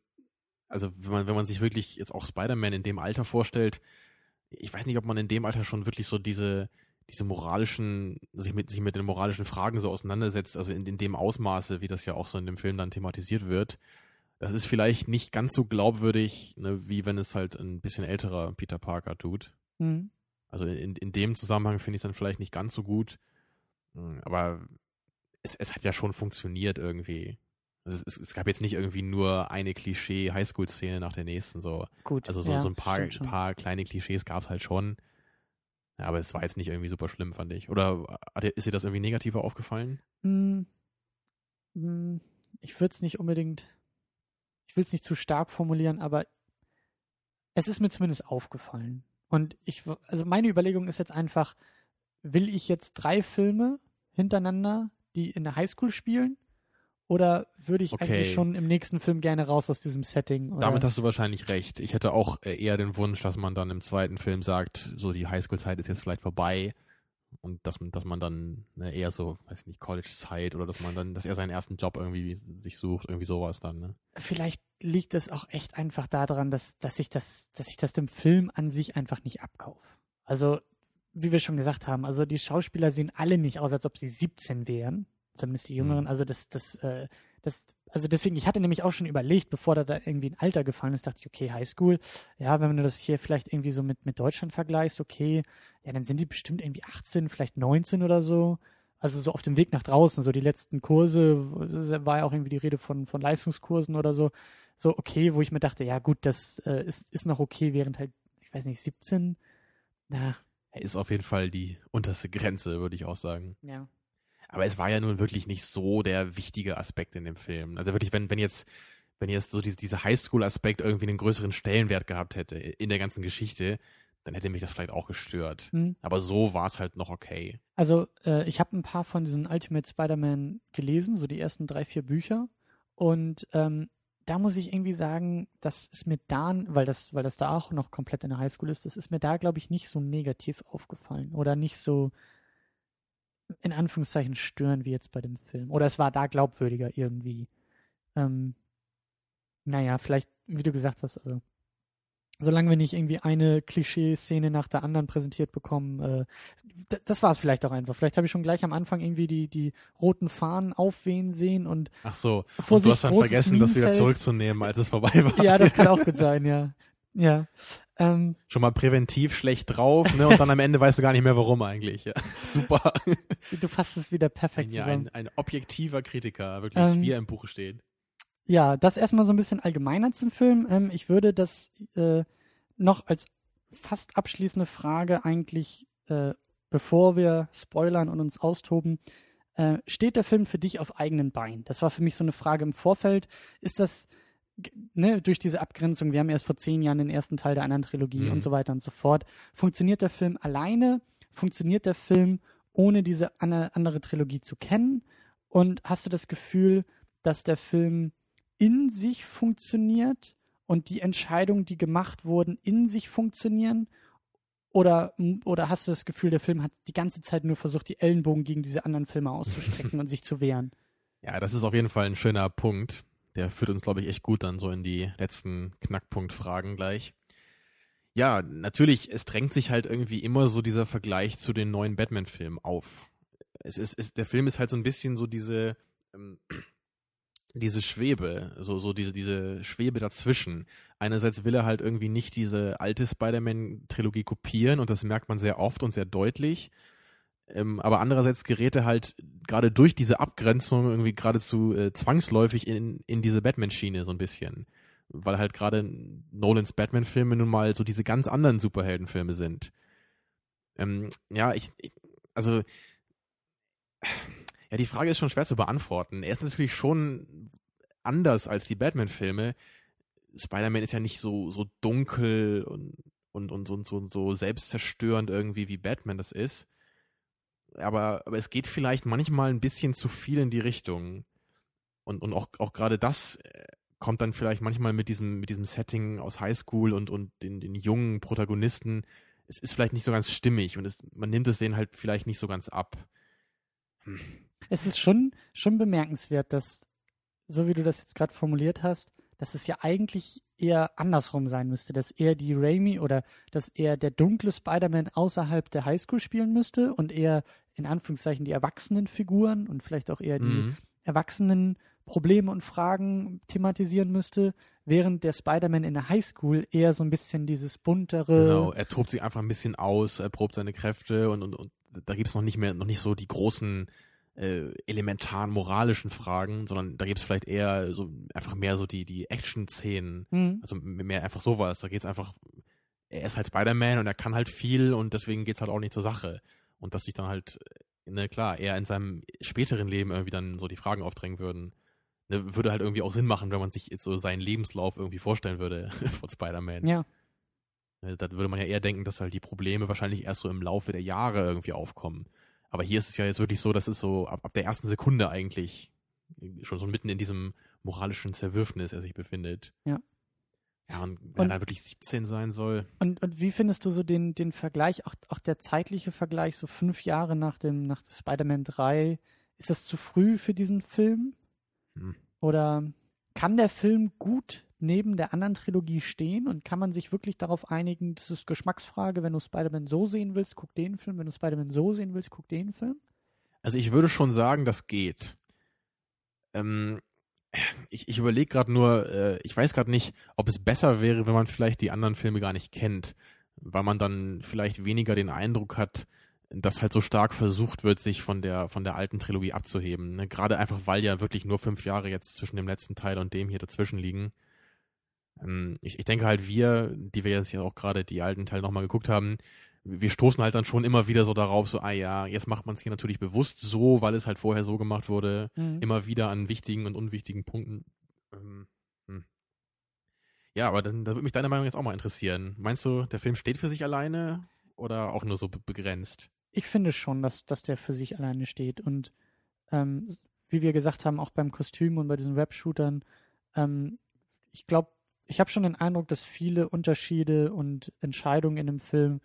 Also wenn man, wenn man sich wirklich jetzt auch Spider-Man in dem Alter vorstellt, ich weiß nicht, ob man in dem Alter schon wirklich so diese, diese moralischen, sich mit, sich mit den moralischen Fragen so auseinandersetzt, also in, in dem Ausmaße, wie das ja auch so in dem Film dann thematisiert wird, das ist vielleicht nicht ganz so glaubwürdig, ne, wie wenn es halt ein bisschen älterer Peter Parker tut. Mhm. Also in, in dem Zusammenhang finde ich es dann vielleicht nicht ganz so gut. Hm, aber es, es hat ja schon funktioniert irgendwie. Also es, es, gab jetzt nicht irgendwie nur eine Klischee-Highschool-Szene nach der nächsten so. Gut. Also so, ja, so ein paar, paar kleine Klischees gab es halt schon. Ja, aber es war jetzt nicht irgendwie super schlimm, fand ich. Oder ist dir das irgendwie negativer aufgefallen? Hm, hm, ich würde es nicht unbedingt, ich will es nicht zu stark formulieren, aber es ist mir zumindest aufgefallen. Und ich, also meine Überlegung ist jetzt einfach, will ich jetzt drei Filme hintereinander, die in der Highschool spielen? Oder würde ich okay. eigentlich schon im nächsten Film gerne raus aus diesem Setting? Oder? Damit hast du wahrscheinlich recht. Ich hätte auch eher den Wunsch, dass man dann im zweiten Film sagt, so die Highschool-Zeit ist jetzt vielleicht vorbei und dass, dass man dann ne, eher so, weiß ich nicht, College-Zeit oder dass man dann, dass er seinen ersten Job irgendwie sich sucht, irgendwie sowas dann. Ne? Vielleicht liegt es auch echt einfach daran, dass, dass ich das, dass ich das dem Film an sich einfach nicht abkaufe. Also, wie wir schon gesagt haben, also die Schauspieler sehen alle nicht aus, als ob sie 17 wären zumindest die Jüngeren. Mhm. Also das, das, äh, das, also deswegen, ich hatte nämlich auch schon überlegt, bevor da, da irgendwie ein Alter gefallen ist, dachte ich, okay, Highschool, ja, wenn du das hier vielleicht irgendwie so mit, mit Deutschland vergleichst, okay, ja, dann sind die bestimmt irgendwie 18, vielleicht 19 oder so. Also so auf dem Weg nach draußen, so die letzten Kurse, war ja auch irgendwie die Rede von, von Leistungskursen oder so. So, okay, wo ich mir dachte, ja gut, das äh, ist, ist noch okay, während halt ich weiß nicht, 17. Na, Ist auf jeden Fall die unterste Grenze, würde ich auch sagen. ja. Aber es war ja nun wirklich nicht so der wichtige Aspekt in dem Film. Also wirklich, wenn, wenn jetzt, wenn jetzt so diese, dieser Highschool-Aspekt irgendwie einen größeren Stellenwert gehabt hätte in der ganzen Geschichte, dann hätte mich das vielleicht auch gestört. Hm. Aber so war es halt noch okay. Also, äh, ich habe ein paar von diesen Ultimate Spider-Man gelesen, so die ersten drei, vier Bücher. Und ähm, da muss ich irgendwie sagen, das ist mir da, weil das, weil das da auch noch komplett in der Highschool ist, das ist mir da, glaube ich, nicht so negativ aufgefallen. Oder nicht so in Anführungszeichen stören wie jetzt bei dem Film. Oder es war da glaubwürdiger irgendwie. Ähm, naja, vielleicht, wie du gesagt hast, also solange wir nicht irgendwie eine Klischee-Szene nach der anderen präsentiert bekommen, äh, das war es vielleicht auch einfach. Vielleicht habe ich schon gleich am Anfang irgendwie die, die roten Fahnen aufwehen sehen und Ach so. Vor und du hast dann vergessen, das wieder Minenfeld. zurückzunehmen, als es vorbei war. ja, das kann auch gut sein, ja. Ja. Ähm, Schon mal präventiv schlecht drauf, ne? Und dann am Ende weißt du gar nicht mehr, warum eigentlich. Ja. Super. du fasst es wieder perfekt Ja, zusammen. ein, ein objektiver Kritiker, wirklich, Ähm, wie er im Buch steht. Ja, das erstmal so ein bisschen allgemeiner zum Film. Ähm, ich würde das äh, noch als fast abschließende Frage eigentlich, äh, bevor wir spoilern und uns austoben, äh, steht der Film für dich auf eigenen Beinen? Das war für mich so eine Frage im Vorfeld. Ist das ne, durch diese Abgrenzung, wir haben erst vor zehn Jahren den ersten Teil der anderen Trilogie Mhm. und so weiter und so fort. Funktioniert der Film alleine? Funktioniert der Film ohne diese andere Trilogie zu kennen? Und hast du das Gefühl, dass der Film in sich funktioniert und die Entscheidungen, die gemacht wurden, in sich funktionieren? Oder, oder hast du das Gefühl, der Film hat die ganze Zeit nur versucht, die Ellenbogen gegen diese anderen Filme auszustrecken und sich zu wehren? Ja, das ist auf jeden Fall ein schöner Punkt. Der führt uns, glaube ich, echt gut dann so in die letzten Knackpunktfragen gleich. Ja, natürlich, es drängt sich halt irgendwie immer so dieser Vergleich zu den neuen Batman-Filmen auf. Es ist, es, der Film ist halt so ein bisschen so diese, ähm, diese Schwebe, so, so diese, diese Schwebe dazwischen. Einerseits will er halt irgendwie nicht diese alte Spider-Man-Trilogie kopieren und das merkt man sehr oft und sehr deutlich. Ähm, aber andererseits gerät er halt gerade durch diese Abgrenzung irgendwie geradezu äh, zwangsläufig in, in diese Batman-Schiene so ein bisschen. Weil halt gerade Nolans Batman-Filme nun mal so diese ganz anderen Superheldenfilme sind. Ähm, ja, ich, ich, also, ja, die Frage ist schon schwer zu beantworten. Er ist natürlich schon anders als die Batman-Filme. Spider-Man ist ja nicht so, so dunkel und, und, und, und so, so selbstzerstörend irgendwie, wie Batman das ist aber, aber es geht vielleicht manchmal ein bisschen zu viel in die Richtung. Und, und auch, auch gerade das äh, kommt dann vielleicht manchmal mit diesem, mit diesem Setting aus Highschool und, und den, den jungen Protagonisten. Es ist vielleicht nicht so ganz stimmig und es, man nimmt es denen halt vielleicht nicht so ganz ab. Hm. Es ist schon, schon bemerkenswert, dass, so wie du das jetzt gerade formuliert hast, dass es ja eigentlich eher andersrum sein müsste, dass er die Raimi oder dass er der dunkle Spider-Man außerhalb der Highschool spielen müsste und eher in Anführungszeichen die erwachsenen Figuren und vielleicht auch eher die Mhm. erwachsenen Probleme und Fragen thematisieren müsste, während der Spider-Man in der Highschool eher so ein bisschen dieses buntere. Genau, er tobt sich einfach ein bisschen aus, er probt seine Kräfte und, und, und da gibt's noch nicht mehr, noch nicht so die großen äh, elementaren moralischen Fragen, sondern da gibt's vielleicht eher so einfach mehr so die, die Action-Szenen. Hm, Also mehr einfach sowas. Da geht's einfach, er ist halt Spider-Man und er kann halt viel und deswegen geht's halt auch nicht zur Sache. Und dass sich dann halt, äh, ne, klar, er in seinem späteren Leben irgendwie dann so die Fragen aufdrängen würden. Ne, würde halt irgendwie auch Sinn machen, wenn man sich jetzt so seinen Lebenslauf irgendwie vorstellen würde von Spider-Man. ja, Ne, Da würde man ja eher denken, dass halt die Probleme wahrscheinlich erst so im Laufe der Jahre irgendwie aufkommen. Aber hier ist es ja jetzt wirklich so, dass es so ab, ab der ersten Sekunde eigentlich schon so mitten in diesem moralischen Zerwürfnis er sich befindet. Ja. Ja, und wenn Und- er wirklich 17 sein soll. Und, und wie findest du so den, den Vergleich, auch, auch der zeitliche Vergleich, so fünf Jahre nach dem nach Spider-Man 3, ist das zu früh für diesen Film? Hm. Oder kann der Film gut neben der anderen Trilogie stehen und kann man sich wirklich darauf einigen, das ist Geschmacksfrage, wenn du Spider-Man so sehen willst, guck den Film, wenn du Spider-Man so sehen willst, guck den Film? Also ich würde schon sagen, das geht. Ähm, ich ich überlege gerade nur, äh, ich weiß gerade nicht, ob es besser wäre, wenn man vielleicht die anderen Filme gar nicht kennt, weil man dann vielleicht weniger den Eindruck hat, dass halt so stark versucht wird, sich von der von der alten Trilogie abzuheben. Ne? Gerade einfach, weil ja wirklich nur fünf Jahre jetzt zwischen dem letzten Teil und dem hier dazwischen liegen. ähm, ich, ich denke halt, wir, die wir jetzt ja auch gerade die alten Teile nochmal geguckt haben, wir stoßen halt dann schon immer wieder so darauf, so, ah ja, jetzt macht man es hier natürlich bewusst so, weil es halt vorher so gemacht wurde, Mhm. immer wieder an wichtigen und unwichtigen Punkten. Ähm, hm. Ja, aber dann da würde mich deine Meinung jetzt auch mal interessieren. Meinst du, der Film steht für sich alleine oder auch nur so be begrenzt? Ich finde schon, dass, dass der für sich alleine steht. Und ähm, wie wir gesagt haben, auch beim Kostüm und bei diesen Webshootern, ähm, ich glaube, ich habe schon den Eindruck, dass viele Unterschiede und Entscheidungen in dem Film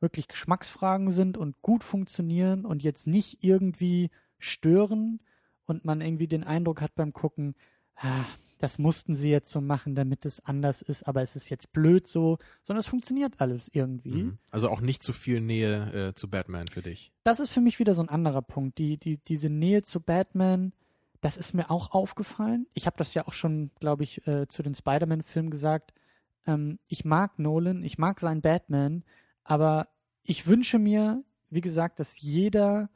wirklich Geschmacksfragen sind und gut funktionieren und jetzt nicht irgendwie stören und man irgendwie den Eindruck hat beim Gucken, ah, das mussten sie jetzt so machen, damit es anders ist, aber es ist jetzt blöd so, sondern es funktioniert alles irgendwie. Mhm. Also auch nicht zu viel Nähe äh, zu Batman für dich. das ist für mich wieder so ein anderer Punkt. Die, die, diese Nähe zu Batman, das ist mir auch aufgefallen. Ich habe das ja auch schon, glaube ich, äh, zu den Spider-Man-Filmen gesagt. Ähm, ich mag Nolan, ich mag seinen Batman, aber ich wünsche mir, wie gesagt, dass jeder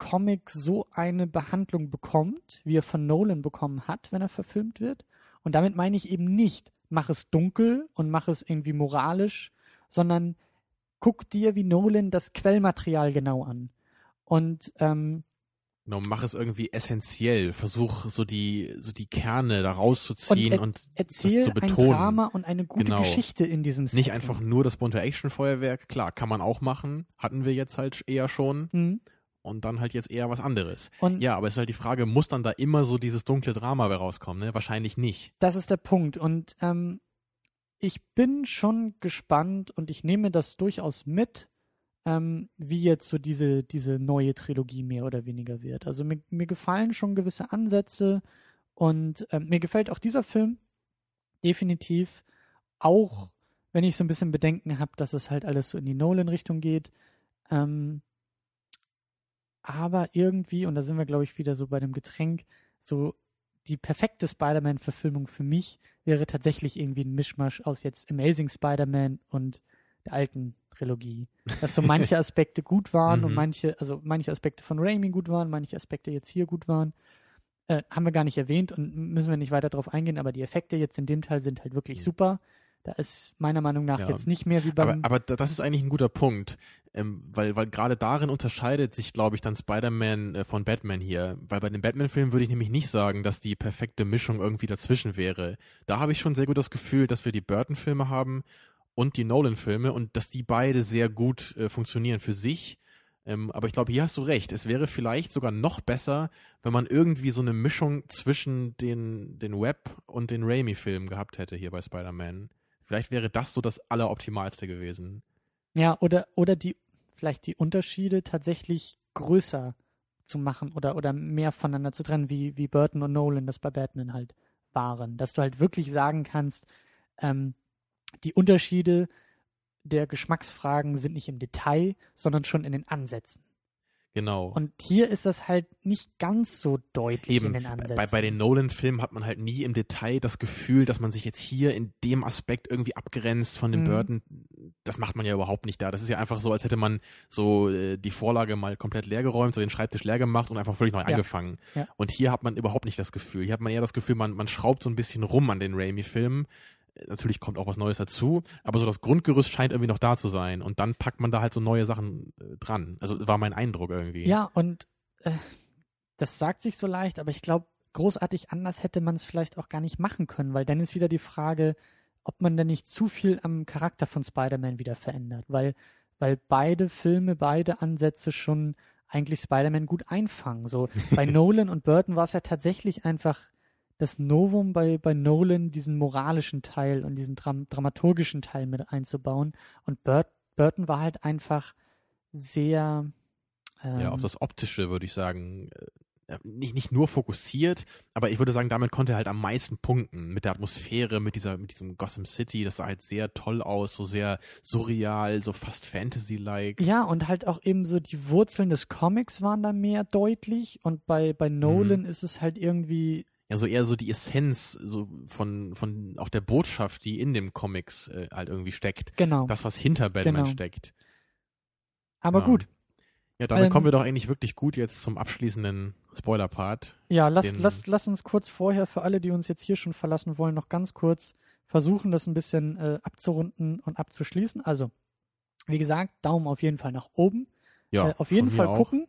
Comic so eine Behandlung bekommt, wie er von Nolan bekommen hat, wenn er verfilmt wird. Und damit meine ich eben nicht, mach es dunkel und mach es irgendwie moralisch, sondern guck dir wie Nolan das Quellmaterial genau an. Und ähm, Genau, mach es irgendwie essentiell. Versuch so die, so die Kerne da rauszuziehen Und und, erzähl das zu ein betonen. Drama und eine gute Genau. Geschichte in diesem Nicht Setting. einfach nur das bunte Actionfeuerwerk. Klar, kann man auch machen. Hatten wir jetzt halt eher schon. Mhm. Und dann halt jetzt eher was anderes. Und Ja, aber es ist halt die Frage, muss dann da immer so dieses dunkle Drama bei rauskommen? Ne? Wahrscheinlich nicht. das ist der Punkt. Und ähm, ich bin schon gespannt und ich nehme das durchaus mit, ähm, wie jetzt so diese, diese neue Trilogie mehr oder weniger wird. Also mir, mir gefallen schon gewisse Ansätze und ähm, mir gefällt auch dieser Film definitiv, auch wenn ich so ein bisschen Bedenken habe, dass es halt alles so in die Nolan-Richtung geht. Ähm, aber irgendwie, und da sind wir, glaube ich, wieder so bei dem Getränk, so die perfekte Spider-Man-Verfilmung für mich wäre tatsächlich irgendwie ein Mischmasch aus jetzt Amazing Spider-Man und der alten Trilogie. Dass so manche Aspekte gut waren und Mhm. manche, also manche Aspekte von Raimi gut waren, manche Aspekte jetzt hier gut waren. Äh, haben wir gar nicht erwähnt und müssen wir nicht weiter drauf eingehen, aber die Effekte jetzt in dem Teil sind halt wirklich Mhm. super. Da ist meiner Meinung nach Ja. jetzt nicht mehr wie Aber, beim. aber da- das ist eigentlich ein guter Punkt, ähm, weil, weil gerade darin unterscheidet sich, glaube ich, dann Spider-Man äh, von Batman hier. Weil bei den Batman-Filmen würde ich nämlich nicht sagen, dass die perfekte Mischung irgendwie dazwischen wäre. Da habe ich schon sehr gut das Gefühl, dass wir die Burton-Filme haben und die Nolan-Filme und dass die beide sehr gut äh, funktionieren für sich. Ähm, aber ich glaube, hier hast du recht. Es wäre vielleicht sogar noch besser, wenn man irgendwie so eine Mischung zwischen den, den Webb und den Raimi-Filmen gehabt hätte hier bei Spider-Man. Vielleicht wäre das so das Alleroptimalste gewesen. Ja, oder, oder die, vielleicht die Unterschiede tatsächlich größer zu machen oder, oder mehr voneinander zu trennen, wie, wie Burton und Nolan das bei Batman halt waren. Dass du halt wirklich sagen kannst, ähm, die Unterschiede der Geschmacksfragen sind nicht im Detail, sondern schon in den Ansätzen. Genau. Und hier ist das halt nicht ganz so deutlich Eben, in den Ansätzen. bei, bei den Nolan-Filmen hat man halt nie im Detail das Gefühl, dass man sich jetzt hier in dem Aspekt irgendwie abgrenzt von dem Mhm. Burton. Das macht man ja überhaupt nicht da. Das ist ja einfach so, als hätte man so äh, die Vorlage mal komplett leergeräumt, so den Schreibtisch leer gemacht und einfach völlig neu Ja. angefangen. Ja. Und hier hat man überhaupt nicht das Gefühl. Hier hat man eher das Gefühl, man, man schraubt so ein bisschen rum an den Raimi-Filmen. Natürlich kommt auch was Neues dazu, aber so das Grundgerüst scheint irgendwie noch da zu sein. Und dann packt man da halt so neue Sachen äh, dran. Also war mein Eindruck irgendwie. Ja, und äh, das sagt sich so leicht, aber ich glaube, großartig anders hätte man es vielleicht auch gar nicht machen können, weil dann ist wieder die Frage, ob man denn nicht zu viel am Charakter von Spider-Man wieder verändert, weil, weil beide Filme, beide Ansätze schon eigentlich Spider-Man gut einfangen. So bei Nolan und Burton war es ja tatsächlich einfach das Novum bei, bei Nolan, diesen moralischen Teil und diesen Dram dramaturgischen Teil mit einzubauen. Und Burt Burton war halt einfach sehr ähm, Ja, auf das Optische würde ich sagen, äh, nicht, nicht nur fokussiert, aber ich würde sagen, damit konnte er halt am meisten punkten. Mit der Atmosphäre, mit dieser, mit diesem Gotham City, das sah halt sehr toll aus, so sehr surreal, so fast Fantasy-like. Ja, und halt auch eben so die Wurzeln des Comics waren da mehr deutlich und bei, bei Nolan ist es halt irgendwie, Ja, so eher so die Essenz so von, von auch der Botschaft, die in dem Comics äh, halt irgendwie steckt. genau. Das, was hinter Batman Genau. steckt. Aber ja. gut, Ja, damit Ähm, kommen wir doch eigentlich wirklich gut jetzt zum abschließenden Spoiler-Part. Ja, lass, lass, lass uns kurz vorher, für alle, die uns jetzt hier schon verlassen wollen, noch ganz kurz versuchen, das ein bisschen äh, abzurunden und abzuschließen. Also, wie gesagt, Daumen auf jeden Fall nach oben. Ja, äh, auf jeden Fall gucken.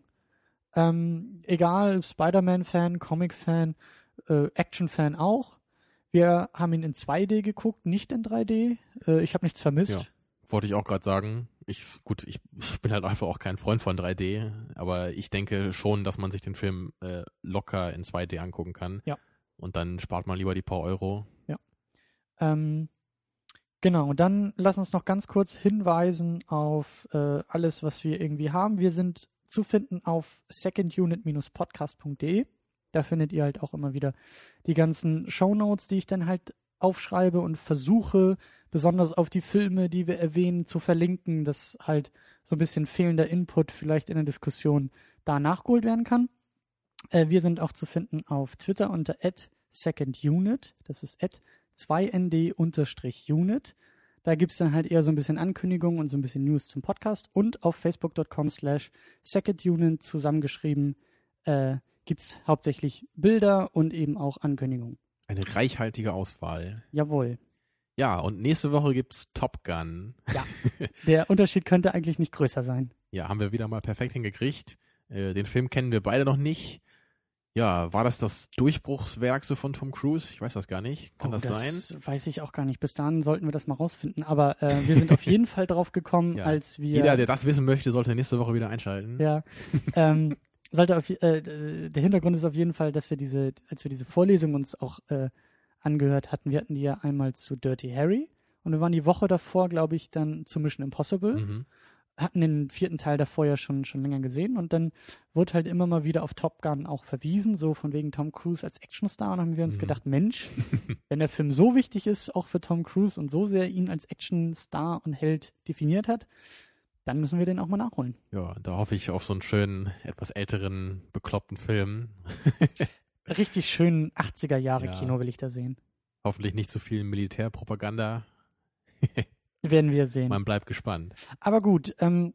Ähm, egal, Spider-Man-Fan, Comic-Fan, äh, Action-Fan auch. Wir haben ihn in 2D geguckt, nicht in 3D. Äh, ich habe nichts vermisst. Ja. Wollte ich auch gerade sagen. Ich, gut, ich, ich bin halt einfach auch kein Freund von 3D, aber ich denke schon, dass man sich den Film äh, locker in 2D angucken kann. Ja. Und dann spart man lieber die paar Euro. Ähm, genau, und dann lass uns noch ganz kurz hinweisen auf äh, alles, was wir irgendwie haben. Wir sind zu finden auf secondunit-podcast.de. Da findet ihr halt auch immer wieder die ganzen Shownotes, die ich dann halt aufschreibe und versuche, besonders auf die Filme, die wir erwähnen, zu verlinken, dass halt so ein bisschen fehlender Input vielleicht in der Diskussion da nachgeholt werden kann. Äh, wir sind auch zu finden auf Twitter unter @secondunit. Das ist 2nd-unit. Da gibt's dann halt eher so ein bisschen Ankündigungen und so ein bisschen News zum Podcast. Und auf facebook.com slash secondunit zusammengeschrieben äh, gibt's hauptsächlich Bilder und eben auch Ankündigungen. Eine reichhaltige Auswahl. Jawohl. Ja, und nächste Woche gibt's Top Gun. Der Unterschied könnte eigentlich nicht größer sein. Ja, haben wir wieder mal perfekt hingekriegt. Äh, den Film kennen wir beide noch nicht. Ja, war das das Durchbruchswerk so von Tom Cruise? Ich weiß das gar nicht. Kann Oh, das, sein? Weiß ich auch gar nicht. Bis dahin sollten wir das mal rausfinden. Aber äh, wir sind auf jeden Fall drauf gekommen, Ja. als wir. Jeder, der das wissen möchte, sollte nächste Woche wieder einschalten. Ja. ähm, sollte auf, äh, der Hintergrund ist auf jeden Fall, dass wir diese, als wir diese Vorlesung uns auch äh, angehört hatten, wir hatten die ja einmal zu Dirty Harry und wir waren die Woche davor, glaube ich, dann zu Mission Impossible, Mhm. hatten den vierten Teil davor ja schon, schon länger gesehen und dann wurde halt immer mal wieder auf Top Gun auch verwiesen, so von wegen Tom Cruise als Actionstar und dann haben wir uns Mhm. gedacht, Mensch, wenn der Film so wichtig ist, auch für Tom Cruise und so sehr ihn als Actionstar und Held definiert hat, dann müssen wir den auch mal nachholen. Ja, da hoffe ich auf so einen schönen, etwas älteren, bekloppten Film. Richtig schönen 80er Jahre Ja. Kino will ich da sehen. Hoffentlich nicht zu viel Militärpropaganda. Werden wir sehen. Man bleibt gespannt. Aber gut, ähm,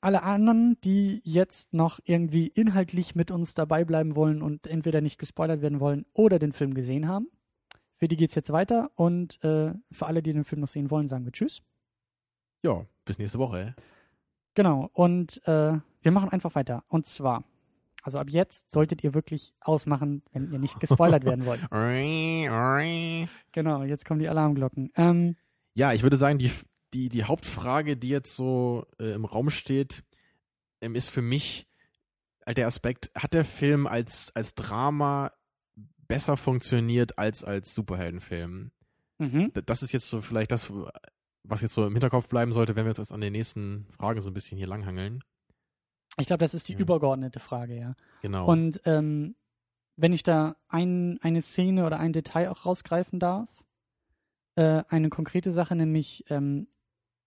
alle anderen, die jetzt noch irgendwie inhaltlich mit uns dabei bleiben wollen und entweder nicht gespoilert werden wollen oder den Film gesehen haben, für die geht's jetzt weiter. Und äh, für alle, die den Film noch sehen wollen, sagen wir Tschüss. Ja, bis nächste Woche. Genau, und äh, wir machen einfach weiter. Und zwar, also ab jetzt solltet ihr wirklich ausmachen, wenn ihr nicht gespoilert werden wollt. Genau, jetzt kommen die Alarmglocken. Ähm, Ja, ich würde sagen, die, die, die Hauptfrage, die jetzt so äh, im Raum steht, ähm, ist für mich der Aspekt, hat der Film als, als Drama besser funktioniert als als Superheldenfilm? mhm. Das ist jetzt so vielleicht das, was jetzt so im Hinterkopf bleiben sollte, wenn wir uns jetzt an den nächsten Fragen so ein bisschen hier langhangeln. Ich glaube, das ist die Ja. übergeordnete Frage, ja. Genau. Und ähm, wenn ich da ein, eine Szene oder ein Detail auch rausgreifen darf, äh, eine konkrete Sache, nämlich ähm,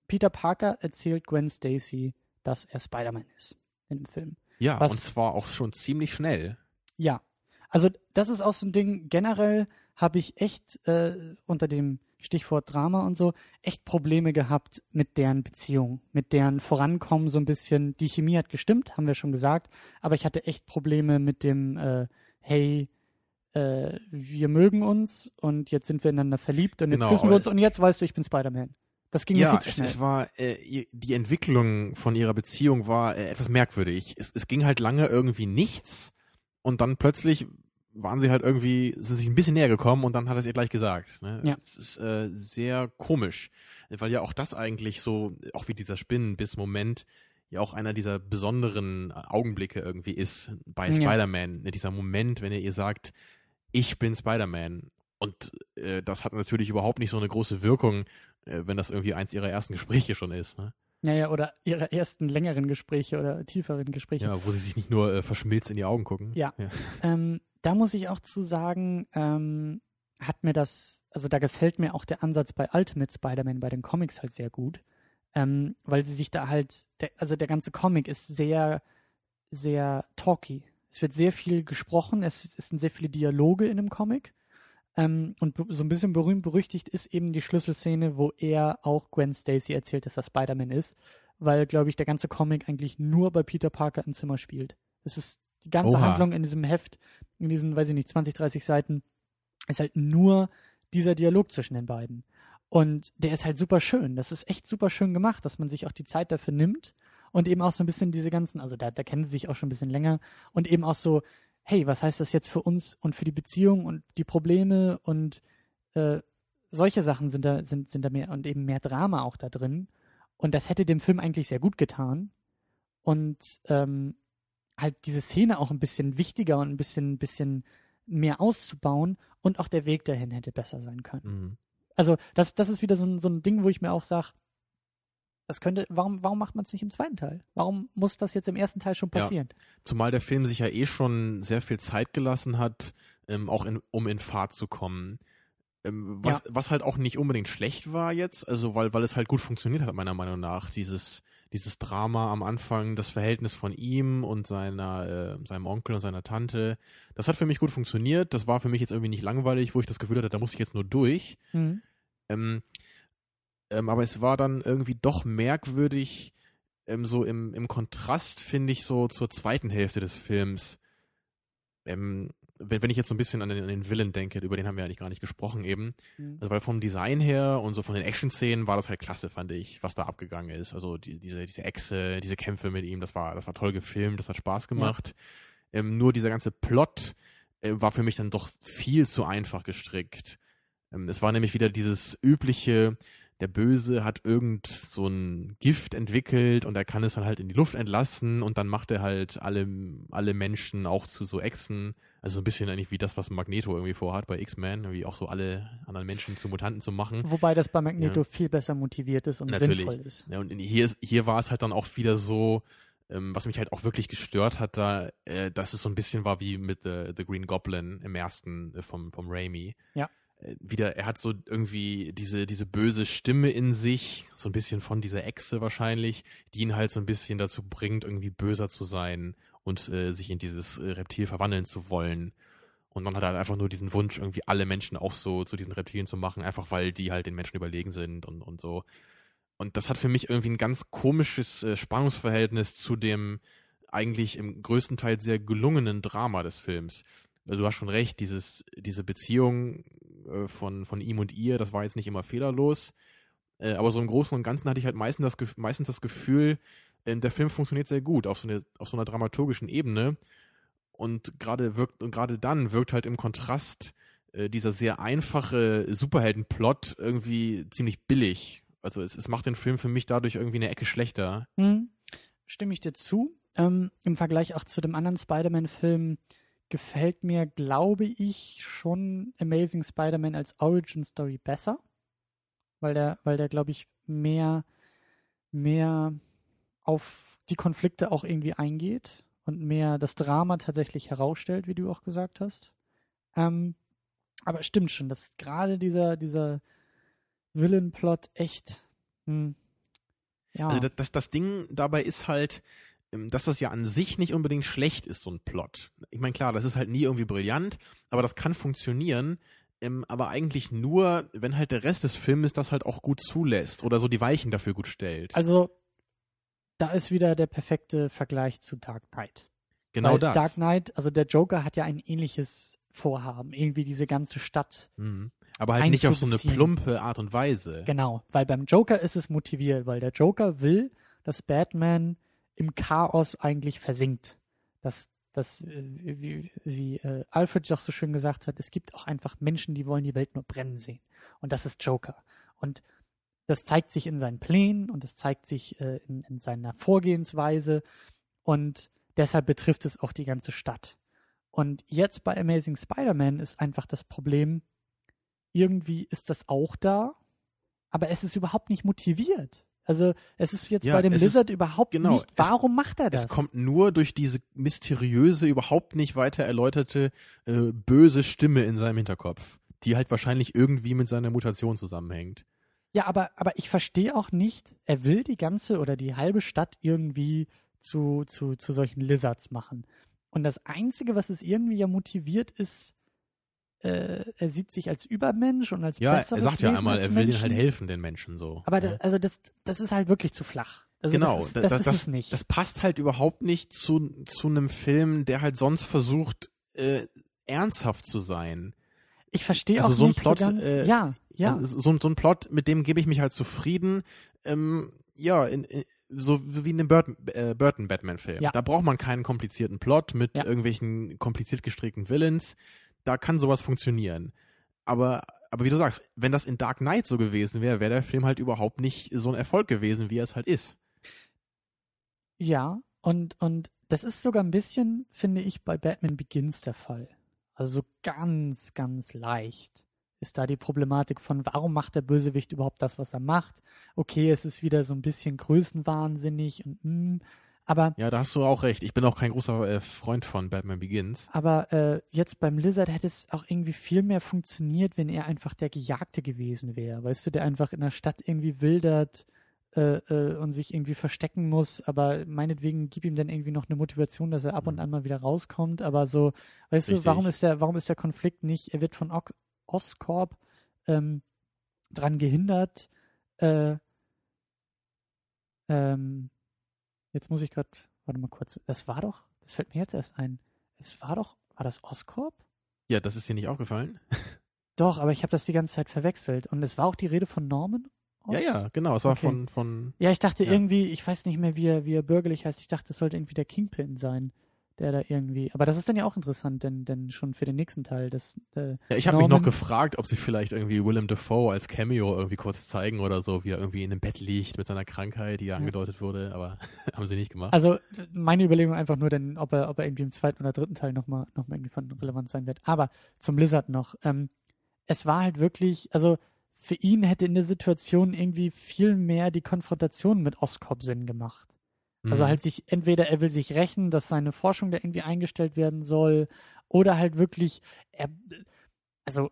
Peter Parker erzählt Gwen Stacy, dass er Spider-Man ist in dem Film. ja, was- und zwar auch schon ziemlich schnell. Ja, also das ist auch so ein Ding, generell habe ich echt äh, unter dem Stichwort Drama und so echt Probleme gehabt mit deren Beziehung, mit deren Vorankommen so ein bisschen. Die Chemie hat gestimmt, haben wir schon gesagt, aber ich hatte echt Probleme mit dem, äh, hey, äh, wir mögen uns und jetzt sind wir ineinander verliebt und jetzt Genau, küssen wir uns und jetzt weißt du, ich bin Spider-Man. Das ging mir Ja, viel zu es, schnell. es war, äh, die Entwicklung von ihrer Beziehung war äh, etwas merkwürdig. Es, es ging halt lange irgendwie nichts und dann plötzlich waren sie halt irgendwie, sind sich ein bisschen näher gekommen und dann hat er es ihr gleich gesagt. Ne? Ja. Es ist äh, sehr komisch, weil ja auch das eigentlich so, auch wie dieser Spinnenbiss-Moment, ja auch einer dieser besonderen Augenblicke irgendwie ist bei Ja. Spider-Man. Ne? Dieser Moment, wenn er ihr sagt, ich bin Spider-Man. Und äh, das hat natürlich überhaupt nicht so eine große Wirkung, äh, wenn das irgendwie eins ihrer ersten Gespräche schon ist. Ne? Ja, ja, oder ihre ersten längeren Gespräche oder tieferen Gespräche. Ja, wo sie sich nicht nur äh, verschmilzt in die Augen gucken. Ja. Ähm, da muss ich auch zu sagen, ähm, hat mir das, also da gefällt mir auch der Ansatz bei Ultimate Spider-Man bei den Comics halt sehr gut, ähm, weil sie sich da halt, der, also der ganze Comic ist sehr, sehr talky. Es wird sehr viel gesprochen, es, es sind sehr viele Dialoge in dem Comic. Ähm, und so ein bisschen berühmt berüchtigt ist eben die Schlüsselszene, wo er auch Gwen Stacy erzählt, dass er Spider-Man ist. weil, glaube ich, der ganze Comic eigentlich nur bei Peter Parker im Zimmer spielt. Es ist die ganze Oha. Handlung in diesem Heft, in diesen, weiß ich nicht, 20, 30 Seiten, ist halt nur dieser Dialog zwischen den beiden. Und der ist halt super schön. Das ist echt super schön gemacht, dass man sich auch die Zeit dafür nimmt und eben auch so ein bisschen diese ganzen, also da, da kennen sie sich auch schon ein bisschen länger und eben auch so, hey, was heißt das jetzt für uns und für die Beziehung und die Probleme und äh, solche Sachen sind da, sind, sind da mehr und eben mehr Drama auch da drin. Und das hätte dem Film eigentlich sehr gut getan. Und ähm, halt diese Szene auch ein bisschen wichtiger und ein bisschen, bisschen mehr auszubauen und auch der Weg dahin hätte besser sein können. Mhm. Also das, das ist wieder so ein, so ein Ding, wo ich mir auch sage, das könnte, warum, warum macht man es nicht im zweiten Teil? Warum muss das jetzt im ersten Teil schon Ja. passieren? Zumal der Film sich ja eh schon sehr viel Zeit gelassen hat, ähm, auch in, um in Fahrt zu kommen. Ähm, was, was halt auch nicht unbedingt schlecht war jetzt, also weil, weil es halt gut funktioniert hat, meiner Meinung nach. Dieses, dieses Drama am Anfang, das Verhältnis von ihm und seiner, äh, seinem Onkel und seiner Tante, das hat für mich gut funktioniert. Das war für mich jetzt irgendwie nicht langweilig, wo ich das Gefühl hatte, da muss ich jetzt nur durch. Mhm. Ähm, ähm, aber es war dann irgendwie doch merkwürdig, ähm, so im, im Kontrast, finde ich, so zur zweiten Hälfte des Films. Ähm, wenn, wenn ich jetzt so ein bisschen an den, an den Villain denke, über den haben wir eigentlich gar nicht gesprochen eben. Mhm. Also weil vom Design her und so von den Action-Szenen war das halt klasse, fand ich, was da abgegangen ist. Also die, diese, diese Echse, diese Kämpfe mit ihm, das war, das war toll gefilmt, das hat Spaß gemacht. Ähm, nur dieser ganze Plot äh, war für mich dann doch viel zu einfach gestrickt. Ähm, es war nämlich wieder dieses übliche, der Böse hat irgend so ein Gift entwickelt und er kann es dann halt in die Luft entlassen und dann macht er halt alle, alle Menschen auch zu so Echsen. Also so ein bisschen eigentlich wie das, was Magneto irgendwie vorhat bei X-Men, irgendwie auch so alle anderen Menschen zu Mutanten zu machen. Wobei das bei Magneto viel besser motiviert ist und Natürlich. sinnvoll ist. Ja, und hier, ist- hier war es halt dann auch wieder so, ähm, was mich halt auch wirklich gestört hat, da, äh, dass es so ein bisschen war wie mit äh, The Green Goblin im ersten äh, vom, vom Raimi. Ja. Wieder, er hat so irgendwie diese, diese böse Stimme in sich, so ein bisschen von dieser Echse wahrscheinlich, die ihn halt so ein bisschen dazu bringt, irgendwie böser zu sein und äh, sich in dieses äh, Reptil verwandeln zu wollen. Und dann hat halt einfach nur diesen Wunsch, irgendwie alle Menschen auch so zu diesen Reptilien zu machen, einfach weil die halt den Menschen überlegen sind und, und so. Und das hat für mich irgendwie ein ganz komisches äh, Spannungsverhältnis zu dem eigentlich im größten Teil sehr gelungenen Drama des Films. Also du hast schon recht, dieses, diese Beziehung äh, von, von ihm und ihr, das war jetzt nicht immer fehlerlos. Äh, aber so im Großen und Ganzen hatte ich halt meistens das, meistens das Gefühl, äh, der Film funktioniert sehr gut auf so, eine, auf so einer dramaturgischen Ebene. Und gerade wirkt, und gerade dann wirkt halt im Kontrast dieser sehr einfache Superheldenplot irgendwie ziemlich billig. Also es, es macht den Film für mich dadurch irgendwie eine Ecke schlechter. Hm, stimme ich dir zu. Ähm, Im Vergleich auch zu dem anderen Spider-Man-Film gefällt mir, glaube ich, schon Amazing Spider-Man als Origin Story besser. Weil der, weil der, glaube ich, mehr, mehr auf die Konflikte auch irgendwie eingeht und mehr das Drama tatsächlich herausstellt, wie du auch gesagt hast. Ähm, aber stimmt schon, dass gerade dieser, dieser Villain-Plot echt, hm, ja. Also das, das, das Ding dabei ist halt, dass das ja an sich nicht unbedingt schlecht ist, so ein Plot. Ich meine, klar, das ist halt nie irgendwie brillant, aber das kann funktionieren, ähm, aber eigentlich nur, wenn halt der Rest des Filmes das halt auch gut zulässt oder so die Weichen dafür gut stellt. Also, da ist wieder der perfekte Vergleich zu Dark Knight. genau Weil das. Dark Knight, also der Joker hat ja ein ähnliches Vorhaben, irgendwie diese ganze Stadt. Mhm. Aber halt nicht auf so eine plumpe Art und Weise. Genau, weil beim Joker ist es motiviert, weil der Joker will, dass Batman im Chaos eigentlich versinkt. Dass, dass äh, wie, wie äh, Alfred doch so schön gesagt hat, es gibt auch einfach Menschen, die wollen die Welt nur brennen sehen. Und das ist Joker. Und das zeigt sich in seinen Plänen und das zeigt sich äh, in, in seiner Vorgehensweise und deshalb betrifft es auch die ganze Stadt. Und jetzt bei Amazing Spider-Man ist einfach das Problem, irgendwie ist das auch da, aber es ist überhaupt nicht motiviert. Also es ist jetzt Ja, bei dem es ist- Lizard überhaupt genau, nicht. es- Warum macht er das? Es kommt nur durch diese mysteriöse, überhaupt nicht weiter erläuterte, äh, böse Stimme in seinem Hinterkopf, die halt wahrscheinlich irgendwie mit seiner Mutation zusammenhängt. Ja, aber, aber ich verstehe auch nicht, er will die ganze oder die halbe Stadt irgendwie zu, zu, zu solchen Lizards machen. Und das Einzige, was es irgendwie ja motiviert, ist, äh, er sieht sich als Übermensch und als Ja, besseres er sagt ja Wesen einmal, als er will denen halt helfen, den Menschen so. Aber ja. da, also das, das ist halt wirklich zu flach. Also genau, das ist, da- das, da- ist es nicht. Das passt halt überhaupt nicht zu, zu einem Film, der halt sonst versucht, äh, ernsthaft zu sein. ich verstehe also auch so ein nicht Plot, so ganz. äh, ja, ja. Also so, so ein Plot, mit dem gebe ich mich halt zufrieden. Ähm, ja, in, in, so wie in dem Burton, äh, Burton Batman-Film. Ja. Da braucht man keinen komplizierten Plot mit Ja. irgendwelchen kompliziert gestrickten Villains. Da kann sowas funktionieren. Aber, aber wie du sagst, wenn das in Dark Knight so gewesen wäre, wäre der Film halt überhaupt nicht so ein Erfolg gewesen, wie er es halt ist. Ja, und, und das ist sogar ein bisschen, finde ich, bei Batman Begins der Fall. Also so ganz, ganz leicht ist da die Problematik von, warum macht der Bösewicht überhaupt das, was er macht? Okay, es ist wieder so ein bisschen größenwahnsinnig und mm, aber Ja, da hast du auch recht. Ich bin auch kein großer äh, Freund von Batman Begins. Aber äh, jetzt beim Lizard hätte es auch irgendwie viel mehr funktioniert, wenn er einfach der Gejagte gewesen wäre. Weißt du, der einfach in der Stadt irgendwie wildert äh, äh, und sich irgendwie verstecken muss. Aber meinetwegen gib ihm dann irgendwie noch eine Motivation, dass er ab und an mal wieder rauskommt. Aber so, weißt Richtig. du, warum ist der, warum ist der Konflikt nicht? Er wird von Ox Oscorp ähm, dran gehindert. Äh, ähm, jetzt muss ich gerade, warte mal kurz. Das war doch, das fällt mir jetzt erst ein. Es war doch, war das Oscorp? Ja, das ist dir nicht aufgefallen? Doch, aber ich habe das die ganze Zeit verwechselt. Und es war auch die Rede von Norman? Ja, Os- ja, genau. Es war Okay. von, von Ja, ich dachte Ja. irgendwie, ich weiß nicht mehr, wie er, wie er bürgerlich heißt. Ich dachte, es sollte irgendwie der Kingpin sein, der da irgendwie. Aber das ist dann ja auch interessant, denn, denn schon für den nächsten Teil. Das, äh, Ja, ich habe mich noch gefragt, ob sie vielleicht irgendwie Willem Dafoe als Cameo irgendwie kurz zeigen oder so, wie er irgendwie in einem Bett liegt mit seiner Krankheit, die ja angedeutet wurde, aber haben sie nicht gemacht. Also meine Überlegung einfach nur, denn, ob er, ob er irgendwie im zweiten oder dritten Teil nochmal noch mal irgendwie von relevant sein wird. Aber zum Lizard noch. Ähm, es war halt wirklich, also für ihn hätte in der Situation irgendwie viel mehr die Konfrontation mit Oscorp Sinn gemacht. Also Mhm. halt sich, entweder er will sich rächen, dass seine Forschung da irgendwie eingestellt werden soll, oder halt wirklich, er, also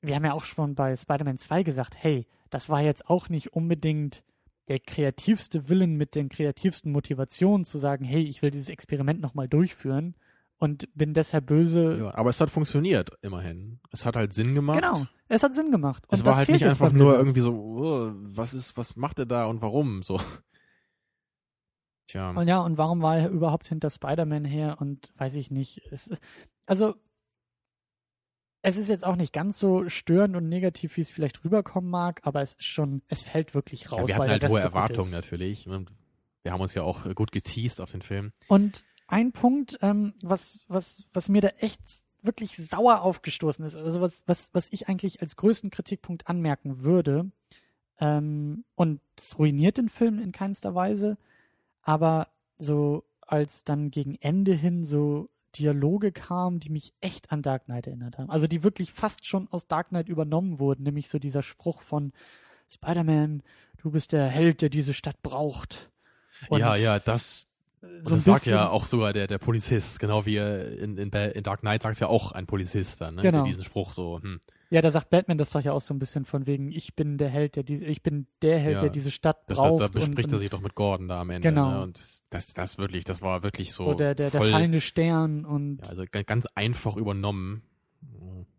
wir haben ja auch schon bei Spider-Man 2 gesagt, hey, das war jetzt auch nicht unbedingt der kreativste Willen mit den kreativsten Motivationen zu sagen, hey, ich will dieses Experiment nochmal durchführen und bin deshalb böse. ja, aber es hat funktioniert, immerhin. Es hat halt Sinn gemacht. Genau, es hat Sinn gemacht. Und Es war halt nicht einfach nur irgendwie so, oh, was ist, was macht er da und warum? So. Tja. Und ja, und warum war er überhaupt hinter Spider-Man her und weiß ich nicht. Es ist, also, es ist jetzt auch nicht ganz so störend und negativ, wie es vielleicht rüberkommen mag, aber es ist schon, es fällt wirklich raus. Ja, wir hatten halt hohe so Erwartungen natürlich. Und wir haben uns ja auch gut geteased auf den Film. Und ein Punkt, ähm, was, was, was mir da echt wirklich sauer aufgestoßen ist, also was, was, was ich eigentlich als größten Kritikpunkt anmerken würde, ähm, und es ruiniert den Film in keinster Weise, aber so als dann gegen Ende hin so Dialoge kamen, die mich echt an Dark Knight erinnert haben. Also die wirklich fast schon aus Dark Knight übernommen wurden, nämlich so dieser Spruch von Spider-Man, du bist der Held, der diese Stadt braucht. Und ja, ja, das, so das sagt ja auch sogar der, der Polizist, genau wie in, in, in Dark Knight sagt ja auch ein Polizist dann, ne? Genau. Diesen Spruch so, hm. Ja, da sagt Batman das doch ja auch so ein bisschen von wegen, ich bin der Held, der diese, ich bin der Held, Ja. der diese Stadt Das, da, braucht. da bespricht und, er sich doch mit Gordon da am Ende. Genau. Ne? Und das, das, wirklich, das war wirklich so so der, der, der voll, fallende Stern und, ja, also ga- ganz einfach übernommen.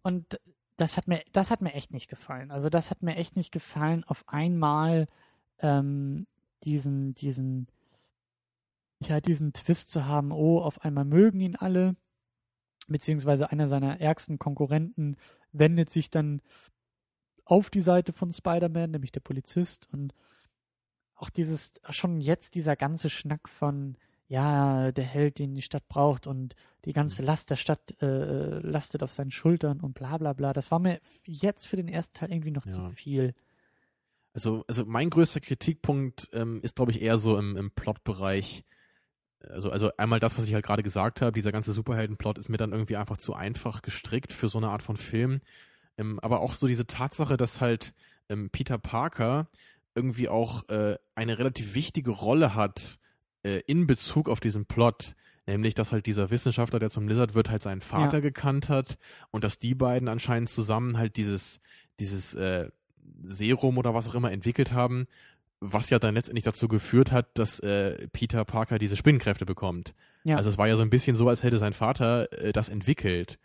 und das hat mir, das hat mir echt nicht gefallen. Also das hat mir echt nicht gefallen, auf einmal ähm, diesen, diesen, ja, diesen Twist zu haben, oh, auf einmal mögen ihn alle, beziehungsweise einer seiner ärgsten Konkurrenten wendet sich dann auf die Seite von Spider-Man, nämlich der Polizist und auch dieses, schon jetzt dieser ganze Schnack von, ja, der Held, den die Stadt braucht und die ganze Last der Stadt äh, lastet auf seinen Schultern und bla bla bla. Das war mir jetzt für den ersten Teil irgendwie noch Ja. zu viel. Also, also mein größter Kritikpunkt ähm, ist, glaube ich, eher so im, im Plotbereich. Also, also einmal das, was ich halt gerade gesagt habe, dieser ganze Superheldenplot ist mir dann irgendwie einfach zu einfach gestrickt für so eine Art von Film. Ähm, aber auch so diese Tatsache, dass halt ähm, Peter Parker irgendwie auch äh, eine relativ wichtige Rolle hat äh, in Bezug auf diesen Plot. Nämlich, dass halt dieser Wissenschaftler, der zum Lizard wird, halt seinen Vater Ja. gekannt hat und dass die beiden anscheinend zusammen halt dieses, dieses äh, Serum oder was auch immer entwickelt haben, was ja dann letztendlich dazu geführt hat, dass äh, Peter Parker diese Spinnenkräfte bekommt. Ja. Also es war ja so ein bisschen so, als hätte sein Vater äh, das entwickelt.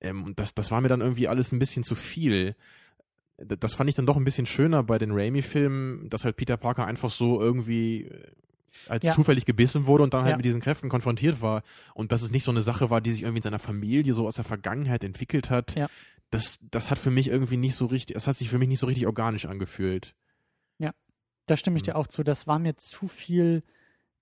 Ähm, und das, das war mir dann irgendwie alles ein bisschen zu viel. das fand ich dann doch ein bisschen schöner bei den Raimi-Filmen, dass halt Peter Parker einfach so irgendwie äh, als Ja. zufällig gebissen wurde und dann halt Ja. mit diesen Kräften konfrontiert war. Und dass es nicht so eine Sache war, die sich irgendwie in seiner Familie so aus der Vergangenheit entwickelt hat. Ja. Das, das hat für mich irgendwie nicht so richtig, das hat sich für mich nicht so richtig organisch angefühlt. Da stimme ich Mhm. dir auch zu. Das war mir zu viel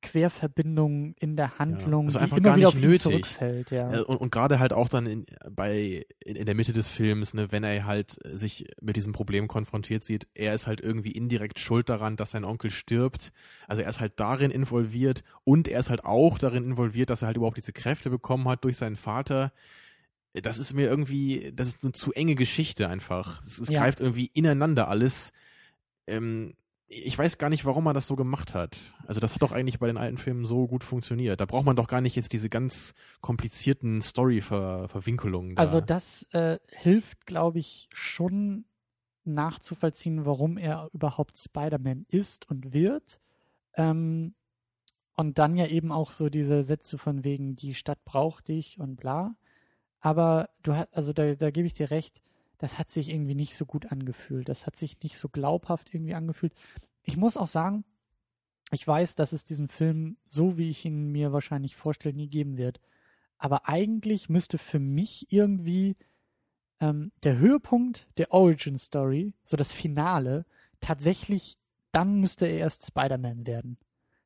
Querverbindung in der Handlung, Also die immer gar wieder nicht auf ihn nötig. zurückfällt. Ja. Äh, Und, und gerade halt auch dann in, bei, in, in der Mitte des Films, ne, wenn er halt sich mit diesem Problem konfrontiert sieht, er ist halt irgendwie indirekt schuld daran, dass sein Onkel stirbt. Also er ist halt darin involviert und er ist halt auch darin involviert, dass er halt überhaupt diese Kräfte bekommen hat durch seinen Vater. Das ist mir irgendwie, das ist eine zu enge Geschichte einfach. Es, es Ja. greift irgendwie ineinander alles. Ähm, ich weiß gar nicht, warum man das so gemacht hat. Also das hat doch eigentlich bei den alten Filmen so gut funktioniert. Da braucht man doch gar nicht jetzt diese ganz komplizierten Story-Verwinkelungen. Also das äh, hilft, glaube ich, schon nachzuvollziehen, warum er überhaupt Spider-Man ist und wird. Ähm, und dann ja eben auch so diese Sätze von wegen, die Stadt braucht dich und bla. Aber du hast, also da, da gebe ich dir recht, das hat sich irgendwie nicht so gut angefühlt. Das hat sich nicht so glaubhaft irgendwie angefühlt. Ich muss auch sagen, ich weiß, dass es diesen Film, so wie ich ihn mir wahrscheinlich vorstelle, nie geben wird. Aber eigentlich müsste für mich irgendwie ähm, der Höhepunkt der Origin Story, so das Finale, tatsächlich, dann müsste er erst Spider-Man werden.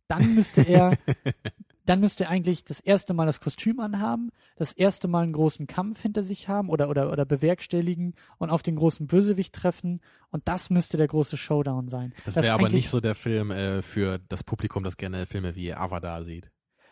Dann müsste er, dann müsste er eigentlich das erste Mal das Kostüm anhaben, das erste Mal einen großen Kampf hinter sich haben oder, oder, oder bewerkstelligen und auf den großen Bösewicht treffen. Und das müsste der große Showdown sein. das wäre aber nicht so der Film äh, für das Publikum, das gerne Filme wie Avatar sieht.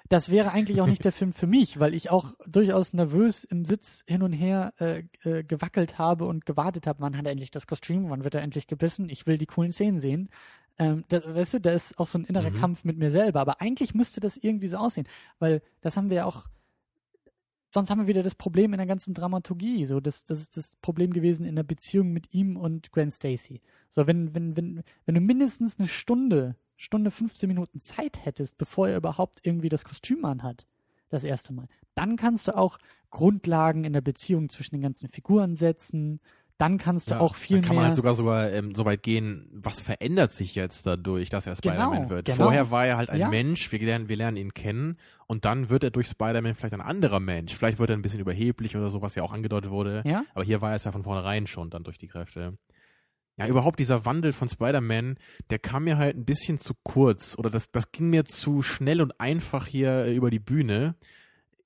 das wäre eigentlich auch nicht der Film für mich, weil ich auch durchaus nervös im Sitz hin und her äh, äh, gewackelt habe und gewartet habe, wann hat er endlich das Kostüm, wann wird er endlich gebissen, ich will die coolen Szenen sehen. Ähm, da, weißt du, da ist auch so ein innerer Mhm. Kampf mit mir selber, aber eigentlich müsste das irgendwie so aussehen, weil das haben wir ja auch, sonst haben wir wieder das Problem in der ganzen Dramaturgie, so das, das ist das Problem gewesen in der Beziehung mit ihm und Gwen Stacy. So, wenn, wenn, wenn, wenn du mindestens eine Stunde, Stunde 15 Minuten Zeit hättest, bevor er überhaupt irgendwie das Kostüm anhat, das erste Mal, dann kannst du auch Grundlagen in der Beziehung zwischen den ganzen Figuren setzen, dann kannst du auch viel dann kann mehr. man halt sogar sogar ähm, so weit gehen, was verändert sich jetzt dadurch, dass er Spider-Man Genau, wird. genau. Vorher war er halt ein Ja. Mensch, wir lernen, wir lernen ihn kennen und dann wird er durch Spider-Man vielleicht ein anderer Mensch. Vielleicht wird er ein bisschen überheblich oder so, was ja auch angedeutet wurde. ja? Aber hier war er es ja von vornherein schon dann durch die Kräfte. Ja, überhaupt dieser Wandel von Spider-Man, der kam mir halt ein bisschen zu kurz oder das, das ging mir zu schnell und einfach hier äh, über die Bühne.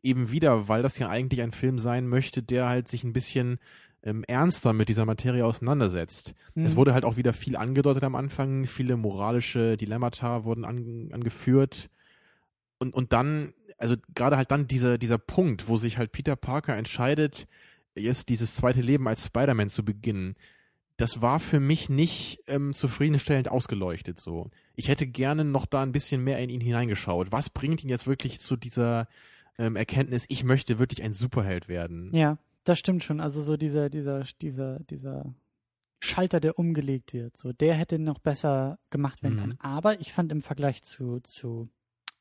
Eben wieder, weil das ja eigentlich ein Film sein möchte, der halt sich ein bisschen ähm, ernster mit dieser Materie auseinandersetzt. Es Mhm. wurde halt auch wieder viel angedeutet am Anfang, viele moralische Dilemmata wurden an, angeführt. Und, und dann, also gerade halt dann dieser, dieser Punkt, wo sich halt Peter Parker entscheidet, jetzt dieses zweite Leben als Spider-Man zu beginnen, das war für mich nicht ähm, zufriedenstellend ausgeleuchtet so. Ich hätte gerne noch da ein bisschen mehr in ihn hineingeschaut. Was bringt ihn jetzt wirklich zu dieser ähm, Erkenntnis, ich möchte wirklich ein Superheld werden? Ja, das stimmt schon. Also so dieser, dieser, dieser, dieser Schalter, der umgelegt wird, so der hätte noch besser gemacht werden Mhm. können. Aber ich fand im Vergleich zu, zu,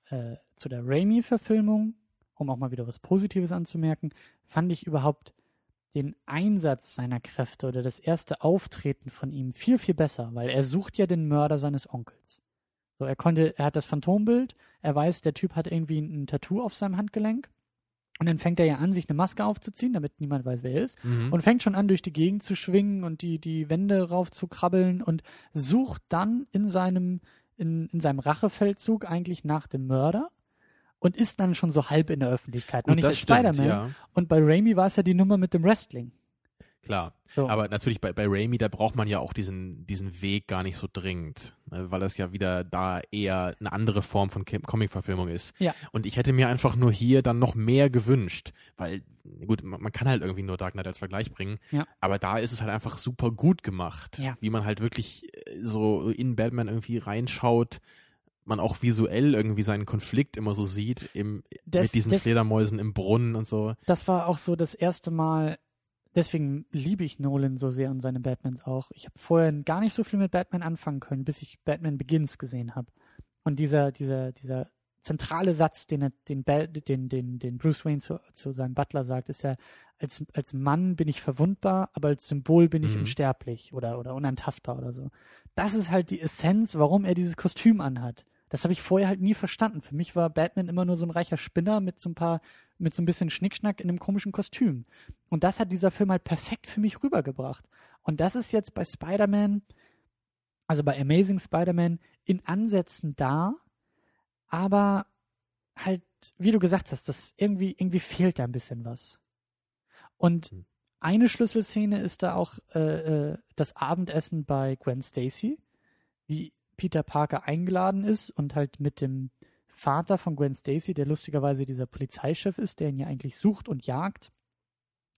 äh, zu der Raimi-Verfilmung, um auch mal wieder was Positives anzumerken, fand ich überhaupt den Einsatz seiner Kräfte oder das erste Auftreten von ihm viel, viel besser, weil er sucht ja den Mörder seines Onkels. So, er konnte, er hat das Phantombild, er weiß, der Typ hat irgendwie ein, ein Tattoo auf seinem Handgelenk. Und dann fängt er ja an, sich eine Maske aufzuziehen, damit niemand weiß, wer er ist. Mhm. Und fängt schon an, durch die Gegend zu schwingen und die, die Wände rauf zu krabbeln und sucht dann in seinem, in, in seinem Rachefeldzug eigentlich nach dem Mörder und ist dann schon so halb in der Öffentlichkeit. Noch Gut, nicht als Spider-Man. ja. Und bei Raimi war es ja die Nummer mit dem Wrestling. Klar. So. Aber natürlich bei, bei Raimi, da braucht man ja auch diesen, diesen Weg gar nicht so dringend, ne, weil das ja wieder da eher eine andere Form von Comic-Verfilmung ist. Ja. Und ich hätte mir einfach nur hier dann noch mehr gewünscht, weil, gut, man, man kann halt irgendwie nur Dark Knight als Vergleich bringen, Ja. aber da ist es halt einfach super gut gemacht, Ja. wie man halt wirklich äh, so in Batman irgendwie reinschaut, man auch visuell irgendwie seinen Konflikt immer so sieht, im, Das- mit diesen das- Fledermäusen im Brunnen und so. das war auch so das erste Mal, deswegen liebe ich Nolan so sehr und seine Batmans auch. Ich habe vorher gar nicht so viel mit Batman anfangen können, bis ich Batman Begins gesehen habe. Und dieser, dieser, dieser zentrale Satz, den, er, den, den, den, den Bruce Wayne zu, zu seinem Butler sagt, ist ja, als, als Mann bin ich verwundbar, aber als Symbol bin ich Mhm. unsterblich oder, oder unantastbar oder so. Das ist halt die Essenz, warum er dieses Kostüm anhat. Das habe ich vorher halt nie verstanden. Für mich war Batman immer nur so ein reicher Spinner mit so ein paar, mit so ein bisschen Schnickschnack in einem komischen Kostüm. Und das hat dieser Film halt perfekt für mich rübergebracht. Und das ist jetzt bei Spider-Man, also bei Amazing Spider-Man, in Ansätzen da, aber halt, wie du gesagt hast, das irgendwie, irgendwie fehlt da ein bisschen was. Und Hm. eine Schlüsselszene ist da auch äh, äh, das Abendessen bei Gwen Stacy, wie Peter Parker eingeladen ist und halt mit dem Vater von Gwen Stacy, der lustigerweise dieser Polizeichef ist, der ihn ja eigentlich sucht und jagt,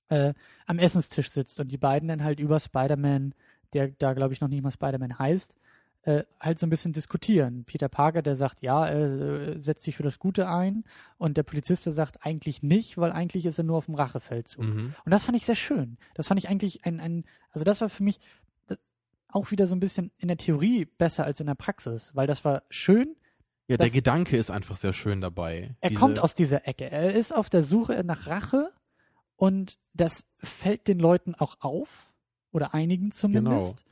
äh, am Essenstisch sitzt und die beiden dann halt über Spider-Man, der da glaube ich noch nicht mal Spider-Man heißt, äh, halt so ein bisschen diskutieren. Peter Parker, der sagt, ja, er äh, setzt sich für das Gute ein und der Polizist, der sagt eigentlich nicht, weil eigentlich ist er nur auf dem Rachefeldzug. Mhm. Und das fand ich sehr schön. Das fand ich eigentlich ein, ein also das war für mich äh, auch wieder so ein bisschen in der Theorie besser als in der Praxis, weil das war schön. Ja, der Gedanke ist einfach sehr schön dabei. Er Diese- kommt aus dieser Ecke. Er ist auf der Suche nach Rache und das fällt den Leuten auch auf oder einigen zumindest.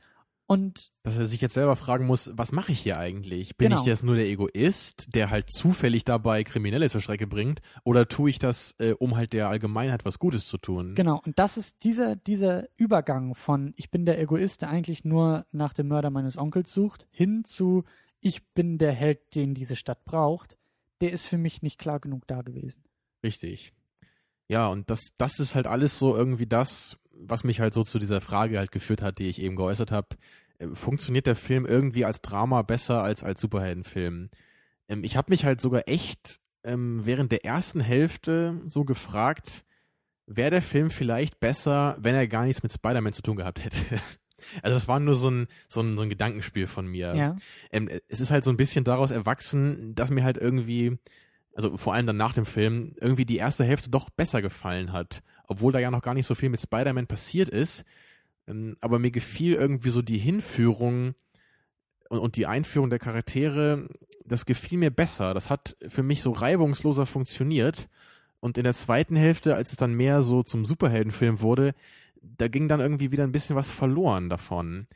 Und dass er sich jetzt selber fragen muss, was mache ich hier eigentlich? Bin Genau. ich jetzt nur der Egoist, der halt zufällig dabei Kriminelle zur Strecke bringt, oder tue ich das, äh, um halt der Allgemeinheit was Gutes zu tun? Genau, und das ist dieser, dieser Übergang von ich bin der Egoist, der eigentlich nur nach dem Mörder meines Onkels sucht, hin zu ich bin der Held, den diese Stadt braucht, der ist für mich nicht klar genug da gewesen. Richtig. Ja, und das, das ist halt alles so irgendwie das, was mich halt so zu dieser Frage halt geführt hat, die ich eben geäußert habe. Äh, Funktioniert der Film irgendwie als Drama besser als als Superheldenfilm? Ähm, ich habe mich halt sogar echt ähm, während der ersten Hälfte so gefragt, wäre der Film vielleicht besser, wenn er gar nichts mit Spider-Man zu tun gehabt hätte. Also das war nur so ein, so ein, so ein Gedankenspiel von mir Ja, ähm, es ist halt so ein bisschen daraus erwachsen, dass mir halt irgendwie, also vor allem dann nach dem Film, irgendwie die erste Hälfte doch besser gefallen hat. Obwohl da ja noch gar nicht so viel mit Spider-Man passiert ist. Ähm, aber mir gefiel irgendwie so die Hinführung und, und die Einführung der Charaktere, das gefiel mir besser. Das hat für mich so reibungsloser funktioniert. Und in der zweiten Hälfte, als es dann mehr so zum Superheldenfilm wurde, da ging dann irgendwie wieder ein bisschen was verloren davon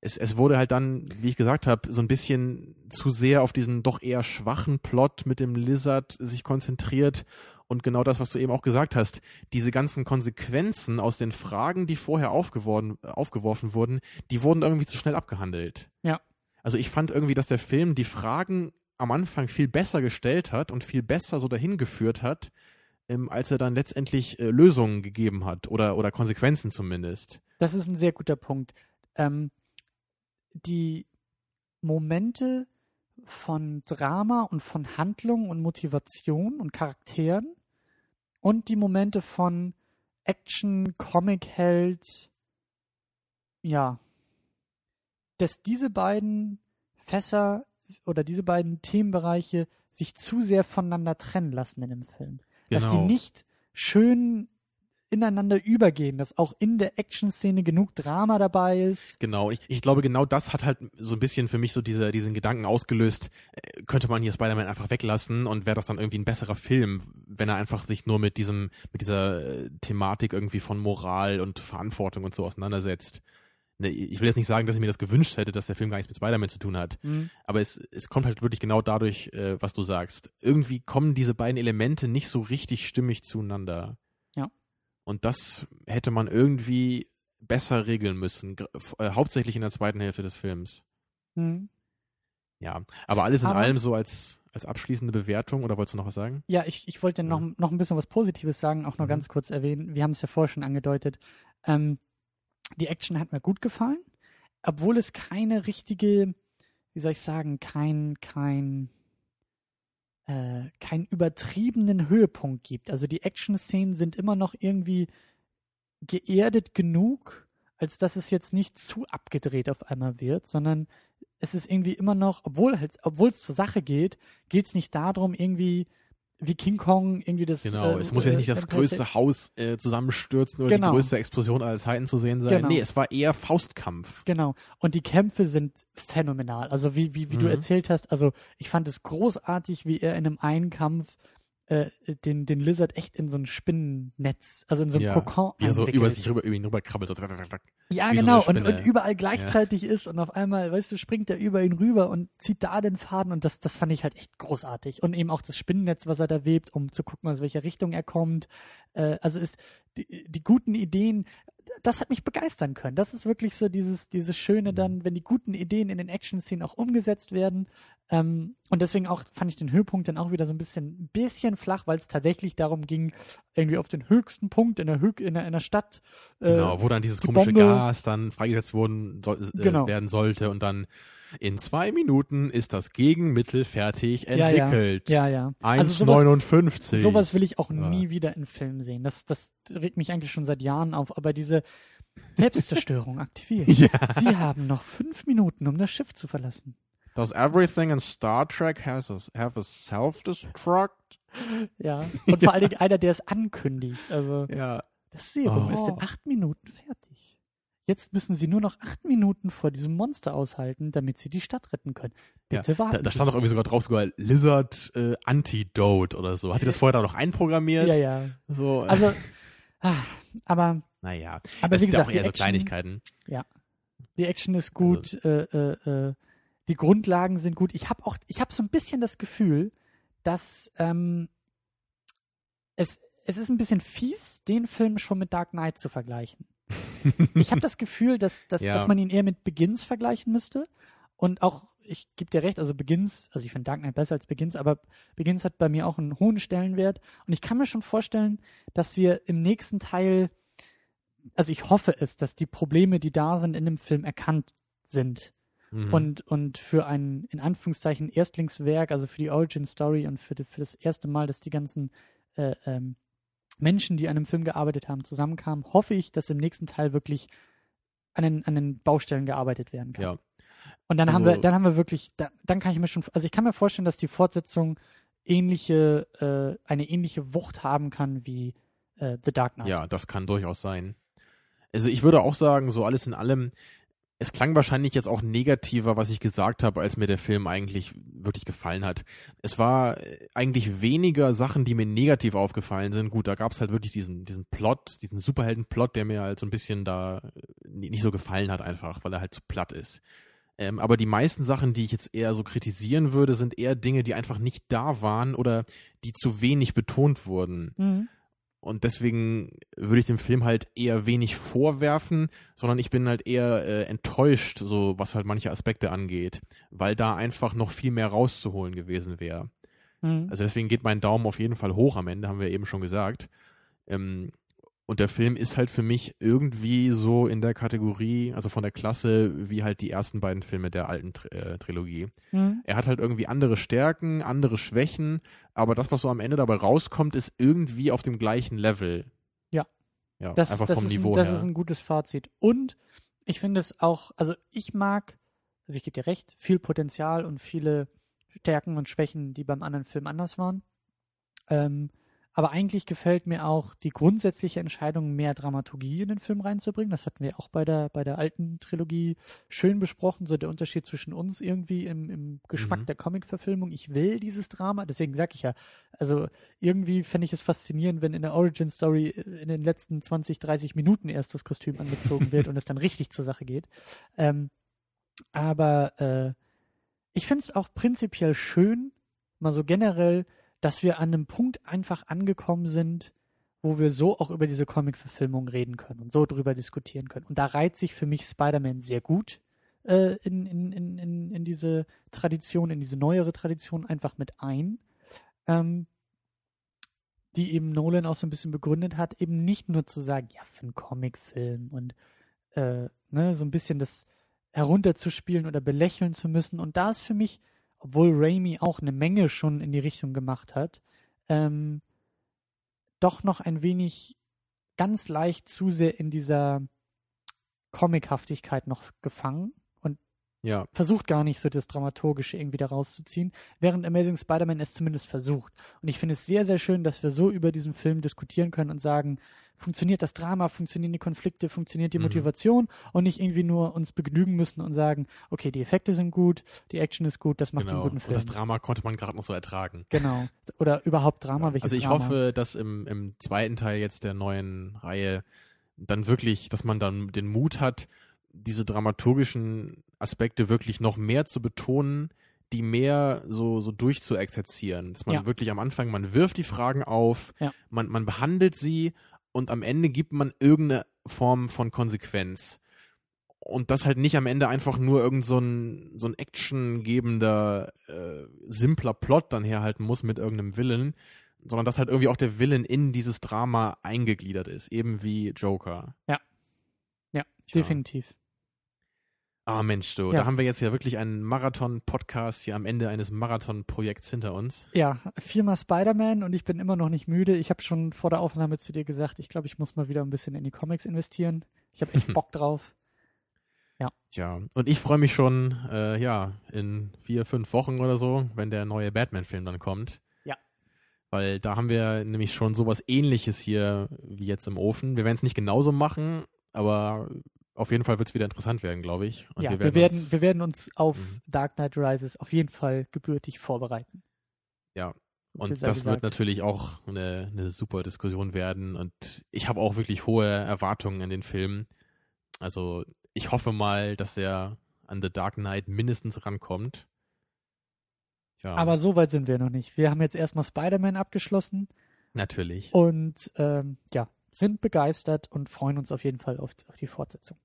es, es wurde halt dann, wie ich gesagt habe, so ein bisschen zu sehr auf diesen doch eher schwachen Plot mit dem Lizard sich konzentriert und genau das, was du eben auch gesagt hast, diese ganzen Konsequenzen aus den Fragen, die vorher aufgeworfen, aufgeworfen wurden, die wurden irgendwie zu schnell abgehandelt. Ja. Also ich fand irgendwie, dass der Film die Fragen am Anfang viel besser gestellt hat und viel besser so dahin geführt hat, ähm, als er dann letztendlich äh, Lösungen gegeben hat oder, oder Konsequenzen zumindest. das ist ein sehr guter Punkt. Ähm, die Momente von Drama und von Handlung und Motivation und Charakteren und die Momente von Action, Comic-Held, ja, dass diese beiden Fässer oder diese beiden Themenbereiche sich zu sehr voneinander trennen lassen in dem Film. Dass sie Genau. nicht schön ineinander übergehen, dass auch in der Action-Szene genug Drama dabei ist. Genau, ich, ich glaube, genau das hat halt so ein bisschen für mich so diese, diesen Gedanken ausgelöst, äh, könnte man hier Spider-Man einfach weglassen und wäre das dann irgendwie ein besserer Film, wenn er einfach sich nur mit diesem, mit dieser äh, Thematik irgendwie von Moral und Verantwortung und so auseinandersetzt. Ne, ich will jetzt nicht sagen, dass ich mir das gewünscht hätte, dass der Film gar nichts mit Spider-Man zu tun hat, aber es, es kommt halt wirklich genau dadurch, äh, was du sagst. Irgendwie kommen diese beiden Elemente nicht so richtig stimmig zueinander. Ja. Und das hätte man irgendwie besser regeln müssen, äh, hauptsächlich in der zweiten Hälfte des Films. Mhm. Ja, aber alles in Aber- allem so als, als abschließende Bewertung, oder wolltest du noch was sagen? Ja, ich, ich wollte noch, noch ein bisschen was Positives sagen, auch noch Mhm. ganz kurz erwähnen. Wir haben es ja vorher schon angedeutet. Ähm, die Action hat mir gut gefallen, obwohl es keine richtige, wie soll ich sagen, kein, kein, äh, keinen übertriebenen Höhepunkt gibt. Also die Action-Szenen sind immer noch irgendwie geerdet genug, als dass es jetzt nicht zu abgedreht auf einmal wird, sondern es ist irgendwie immer noch, obwohl halt, obwohl es zur Sache geht, geht es nicht darum, irgendwie wie King Kong irgendwie das. Genau, äh, es muss jetzt nicht das größte Haus äh, zusammenstürzen oder Genau. die größte Explosion aller Zeiten zu sehen sein. Genau. Nee, es war eher Faustkampf. Genau. Und die Kämpfe sind phänomenal. Also wie, wie, wie du Mhm. erzählt hast, also ich fand es großartig, wie er in einem einen Kampf äh, den, den Lizard echt in so ein Spinnennetz, also in so ein Ja, Kokon er so über sich rüber, über ihn rüber krabbelt. So. Ja, so genau. eine und, und überall gleichzeitig ist und auf einmal, weißt du, springt er über ihn rüber und zieht da den Faden und das, das fand ich halt echt großartig. Und eben auch das Spinnennetz, was er da webt, um zu gucken, aus welcher Richtung er kommt. Äh, also ist die, die guten Ideen, das hat mich begeistern können. Das ist wirklich so dieses, dieses Mhm. Schöne dann, wenn die guten Ideen in den Action-Szenen auch umgesetzt werden. Ähm, und deswegen auch fand ich den Höhepunkt dann auch wieder so ein bisschen, bisschen flach, weil es tatsächlich darum ging, irgendwie auf den höchsten Punkt in der, Hö in der, in der Stadt. äh, Genau, wo dann dieses die komische Bombe- Gas dann freigesetzt wurden, soll, äh, Genau. werden sollte und dann in zwei Minuten ist das Gegenmittel fertig Ja, ja. entwickelt. Ja, ja. Also sowas, 1,59. sowas will ich auch Ja. nie wieder in Filmen sehen. Das, das regt mich eigentlich schon seit Jahren auf. Aber diese Selbstzerstörung aktiviert. Ja. Sie haben noch fünf Minuten, um das Schiff zu verlassen. Does everything in Star Trek has a, have a self-destruct? Ja. Und vor allen Dingen einer, der es ankündigt. Also Ja. das Serum Oh. ist in acht Minuten fertig. Jetzt müssen sie nur noch acht Minuten vor diesem Monster aushalten, damit sie die Stadt retten können. Bitte ja. warten Da, da stand doch irgendwie sogar drauf, sogar Lizard äh, Antidote oder so. Hat sie das vorher da noch einprogrammiert? Ja, ja. So, äh, Also, ah, aber, naja. aber Das wie ja gesagt, auch die eher so Action, Kleinigkeiten. Die Action ist gut, äh, äh, äh, die Grundlagen sind gut. Ich habe auch, ich habe so ein bisschen das Gefühl, dass ähm, es, es ist ein bisschen fies, den Film schon mit Dark Knight zu vergleichen. Ich habe das Gefühl, dass, dass, Ja. dass man ihn eher mit Begins vergleichen müsste. Und auch, ich gebe dir recht, also Begins, also ich finde Dark Knight besser als Begins, aber Begins hat bei mir auch einen hohen Stellenwert. Und ich kann mir schon vorstellen, dass wir im nächsten Teil, also ich hoffe es, dass die Probleme, die da sind in dem Film, erkannt sind. Mhm. Und, und für ein, in Anführungszeichen, Erstlingswerk, also für die Origin Story und für, die, für das erste Mal, dass die ganzen äh, ähm, Menschen, die an einem Film gearbeitet haben, zusammenkamen, hoffe ich, dass im nächsten Teil wirklich an den, an den Baustellen gearbeitet werden kann. ja. Und dann haben Also- wir, dann haben wir wirklich, da, dann kann ich mir schon, also ich kann mir vorstellen, dass die Fortsetzung ähnliche, äh, eine ähnliche Wucht haben kann wie äh, The Dark Knight. Ja, das kann durchaus sein. Also ich würde auch sagen, so alles in allem, es klang wahrscheinlich jetzt auch negativer, was ich gesagt habe, als mir der Film eigentlich wirklich gefallen hat. Es war äh, eigentlich weniger Sachen, die mir negativ aufgefallen sind. Gut, da gab es halt wirklich diesen, diesen Plot, diesen Superhelden-Plot, der mir halt so ein bisschen da äh, nicht so gefallen hat einfach, weil er halt zu platt ist. Ähm, aber die meisten Sachen, die ich jetzt eher so kritisieren würde, sind eher Dinge, die einfach nicht da waren oder die zu wenig betont wurden. Mhm. Und deswegen würde ich dem Film halt eher wenig vorwerfen, sondern ich bin halt eher äh, enttäuscht, so was halt manche Aspekte angeht, weil da einfach noch viel mehr rauszuholen gewesen wäre. Mhm. Also deswegen geht mein Daumen auf jeden Fall hoch am Ende, haben wir eben schon gesagt. Ähm, und der Film ist halt für mich irgendwie so in der Kategorie, also von der Klasse, wie halt die ersten beiden Filme der alten äh, Trilogie. Mhm. Er hat halt irgendwie andere Stärken, andere Schwächen, aber das, was so am Ende dabei rauskommt, ist irgendwie auf dem gleichen Level. Ja. Ja, Das, einfach das vom ist Niveau ein, das her. ist ein gutes Fazit. Und ich finde es auch, also ich mag, also ich gebe dir recht, viel Potenzial und viele Stärken und Schwächen, die beim anderen Film anders waren. Ähm, aber eigentlich gefällt mir auch die grundsätzliche Entscheidung, mehr Dramaturgie in den Film reinzubringen. Das hatten wir auch bei der, bei der alten Trilogie schön besprochen, so der Unterschied zwischen uns irgendwie im, im Geschmack Mhm. der Comic-Verfilmung. Ich will dieses Drama, deswegen sage ich ja, also irgendwie fände ich es faszinierend, wenn in der Origin-Story in den letzten 20, 30 Minuten erst das Kostüm angezogen wird und es dann richtig zur Sache geht. Ähm, aber äh, ich finde es auch prinzipiell schön, mal so generell, dass wir an einem Punkt einfach angekommen sind, wo wir so auch über diese Comic-Verfilmung reden können und so drüber diskutieren können. Und da reiht sich für mich Spider-Man sehr gut äh, in, in, in, in, diese Tradition, in diese neuere Tradition einfach mit ein, ähm, die eben Nolan auch so ein bisschen begründet hat, eben nicht nur zu sagen, ja, für einen Comicfilm und äh, ne, so ein bisschen das herunterzuspielen oder belächeln zu müssen. Und da ist für mich, obwohl Raimi auch eine Menge schon in die Richtung gemacht hat, ähm, doch noch ein wenig ganz leicht zu sehr in dieser Comichaftigkeit noch gefangen. Und Ja, versucht gar nicht so das Dramaturgische irgendwie da rauszuziehen, während Amazing Spider-Man es zumindest versucht. Und ich finde es sehr, sehr schön, dass wir so über diesen Film diskutieren können und sagen, funktioniert das Drama, funktionieren die Konflikte, funktioniert die Mhm. Motivation und nicht irgendwie nur uns begnügen müssen und sagen, okay, die Effekte sind gut, die Action ist gut, das macht genau. einen guten Und Film. das Drama konnte man gerade noch so ertragen. genau. Oder überhaupt Drama, welches Also ich Drama? hoffe, dass im, im zweiten Teil jetzt der neuen Reihe dann wirklich, dass man dann den Mut hat, diese dramaturgischen Aspekte wirklich noch mehr zu betonen, die mehr so, so durchzuexerzieren. Dass man Ja. wirklich am Anfang, man wirft die Fragen auf, Ja. man, man behandelt sie und am Ende gibt man irgendeine Form von Konsequenz. Und das halt nicht am Ende einfach nur irgend so ein, so ein actiongebender, äh, simpler Plot dann herhalten muss mit irgendeinem Willen, sondern dass halt irgendwie auch der Willen in dieses Drama eingegliedert ist, eben wie Joker. Ja, Tja. definitiv. Ah Mensch, du, Ja. da haben wir jetzt ja wirklich einen Marathon-Podcast hier am Ende eines Marathon-Projekts hinter uns. Ja, viermal Spider-Man und ich bin immer noch nicht müde. Ich habe schon vor der Aufnahme zu dir gesagt, ich glaube, ich muss mal wieder ein bisschen in die Comics investieren. Ich habe echt Bock drauf. Tja, und ich freue mich schon, äh, ja, in vier, fünf Wochen oder so, wenn der neue Batman-Film dann kommt. Ja. Weil da haben wir nämlich schon sowas ähnliches hier wie jetzt im Ofen. Wir werden es nicht genauso machen, aber auf jeden Fall wird es wieder interessant werden, glaube ich. Und ja, wir werden, uns- wir werden uns auf Mhm. Dark Knight Rises auf jeden Fall gebürtig vorbereiten. Ja. Und das wird gesagt. natürlich auch eine, eine super Diskussion werden. Und ich habe auch wirklich hohe Erwartungen an den Film. Also ich hoffe mal, dass er an The Dark Knight mindestens rankommt. Ja, Aber so weit sind wir noch nicht. Wir haben jetzt erstmal Spider-Man abgeschlossen natürlich. und ähm, ja, sind begeistert und freuen uns auf jeden Fall auf, auf die Fortsetzung.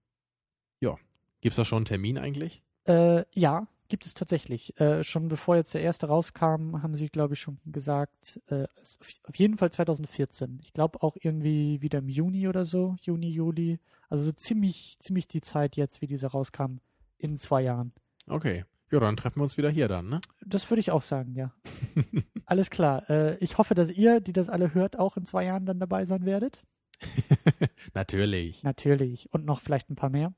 Gibt's da schon einen Termin eigentlich? Äh, ja, gibt es tatsächlich. Äh, schon bevor jetzt der erste rauskam, haben sie, glaube ich, schon gesagt, äh, es- auf, auf jeden Fall 2014. Ich glaube auch irgendwie wieder im Juni oder so, Juni, Juli. Also so ziemlich, ziemlich die Zeit jetzt, wie dieser rauskam, in zwei Jahren. Okay. Ja, dann treffen wir uns wieder hier dann, ne? Das würde ich auch sagen, ja. Alles klar. Äh, ich hoffe, dass ihr, die das alle hört, auch in zwei Jahren dann dabei sein werdet. Natürlich. Natürlich. Und noch vielleicht ein paar mehr.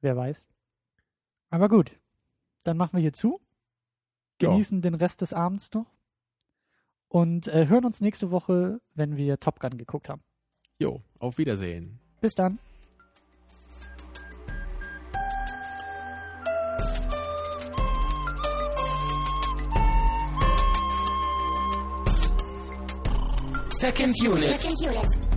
Wer weiß. Aber gut. Dann machen wir hier zu. Ja. Genießen den Rest des Abends noch. Und äh, hören uns nächste Woche, wenn wir Top Gun geguckt haben. Jo, auf Wiedersehen. Bis dann. Second Unit. Second unit.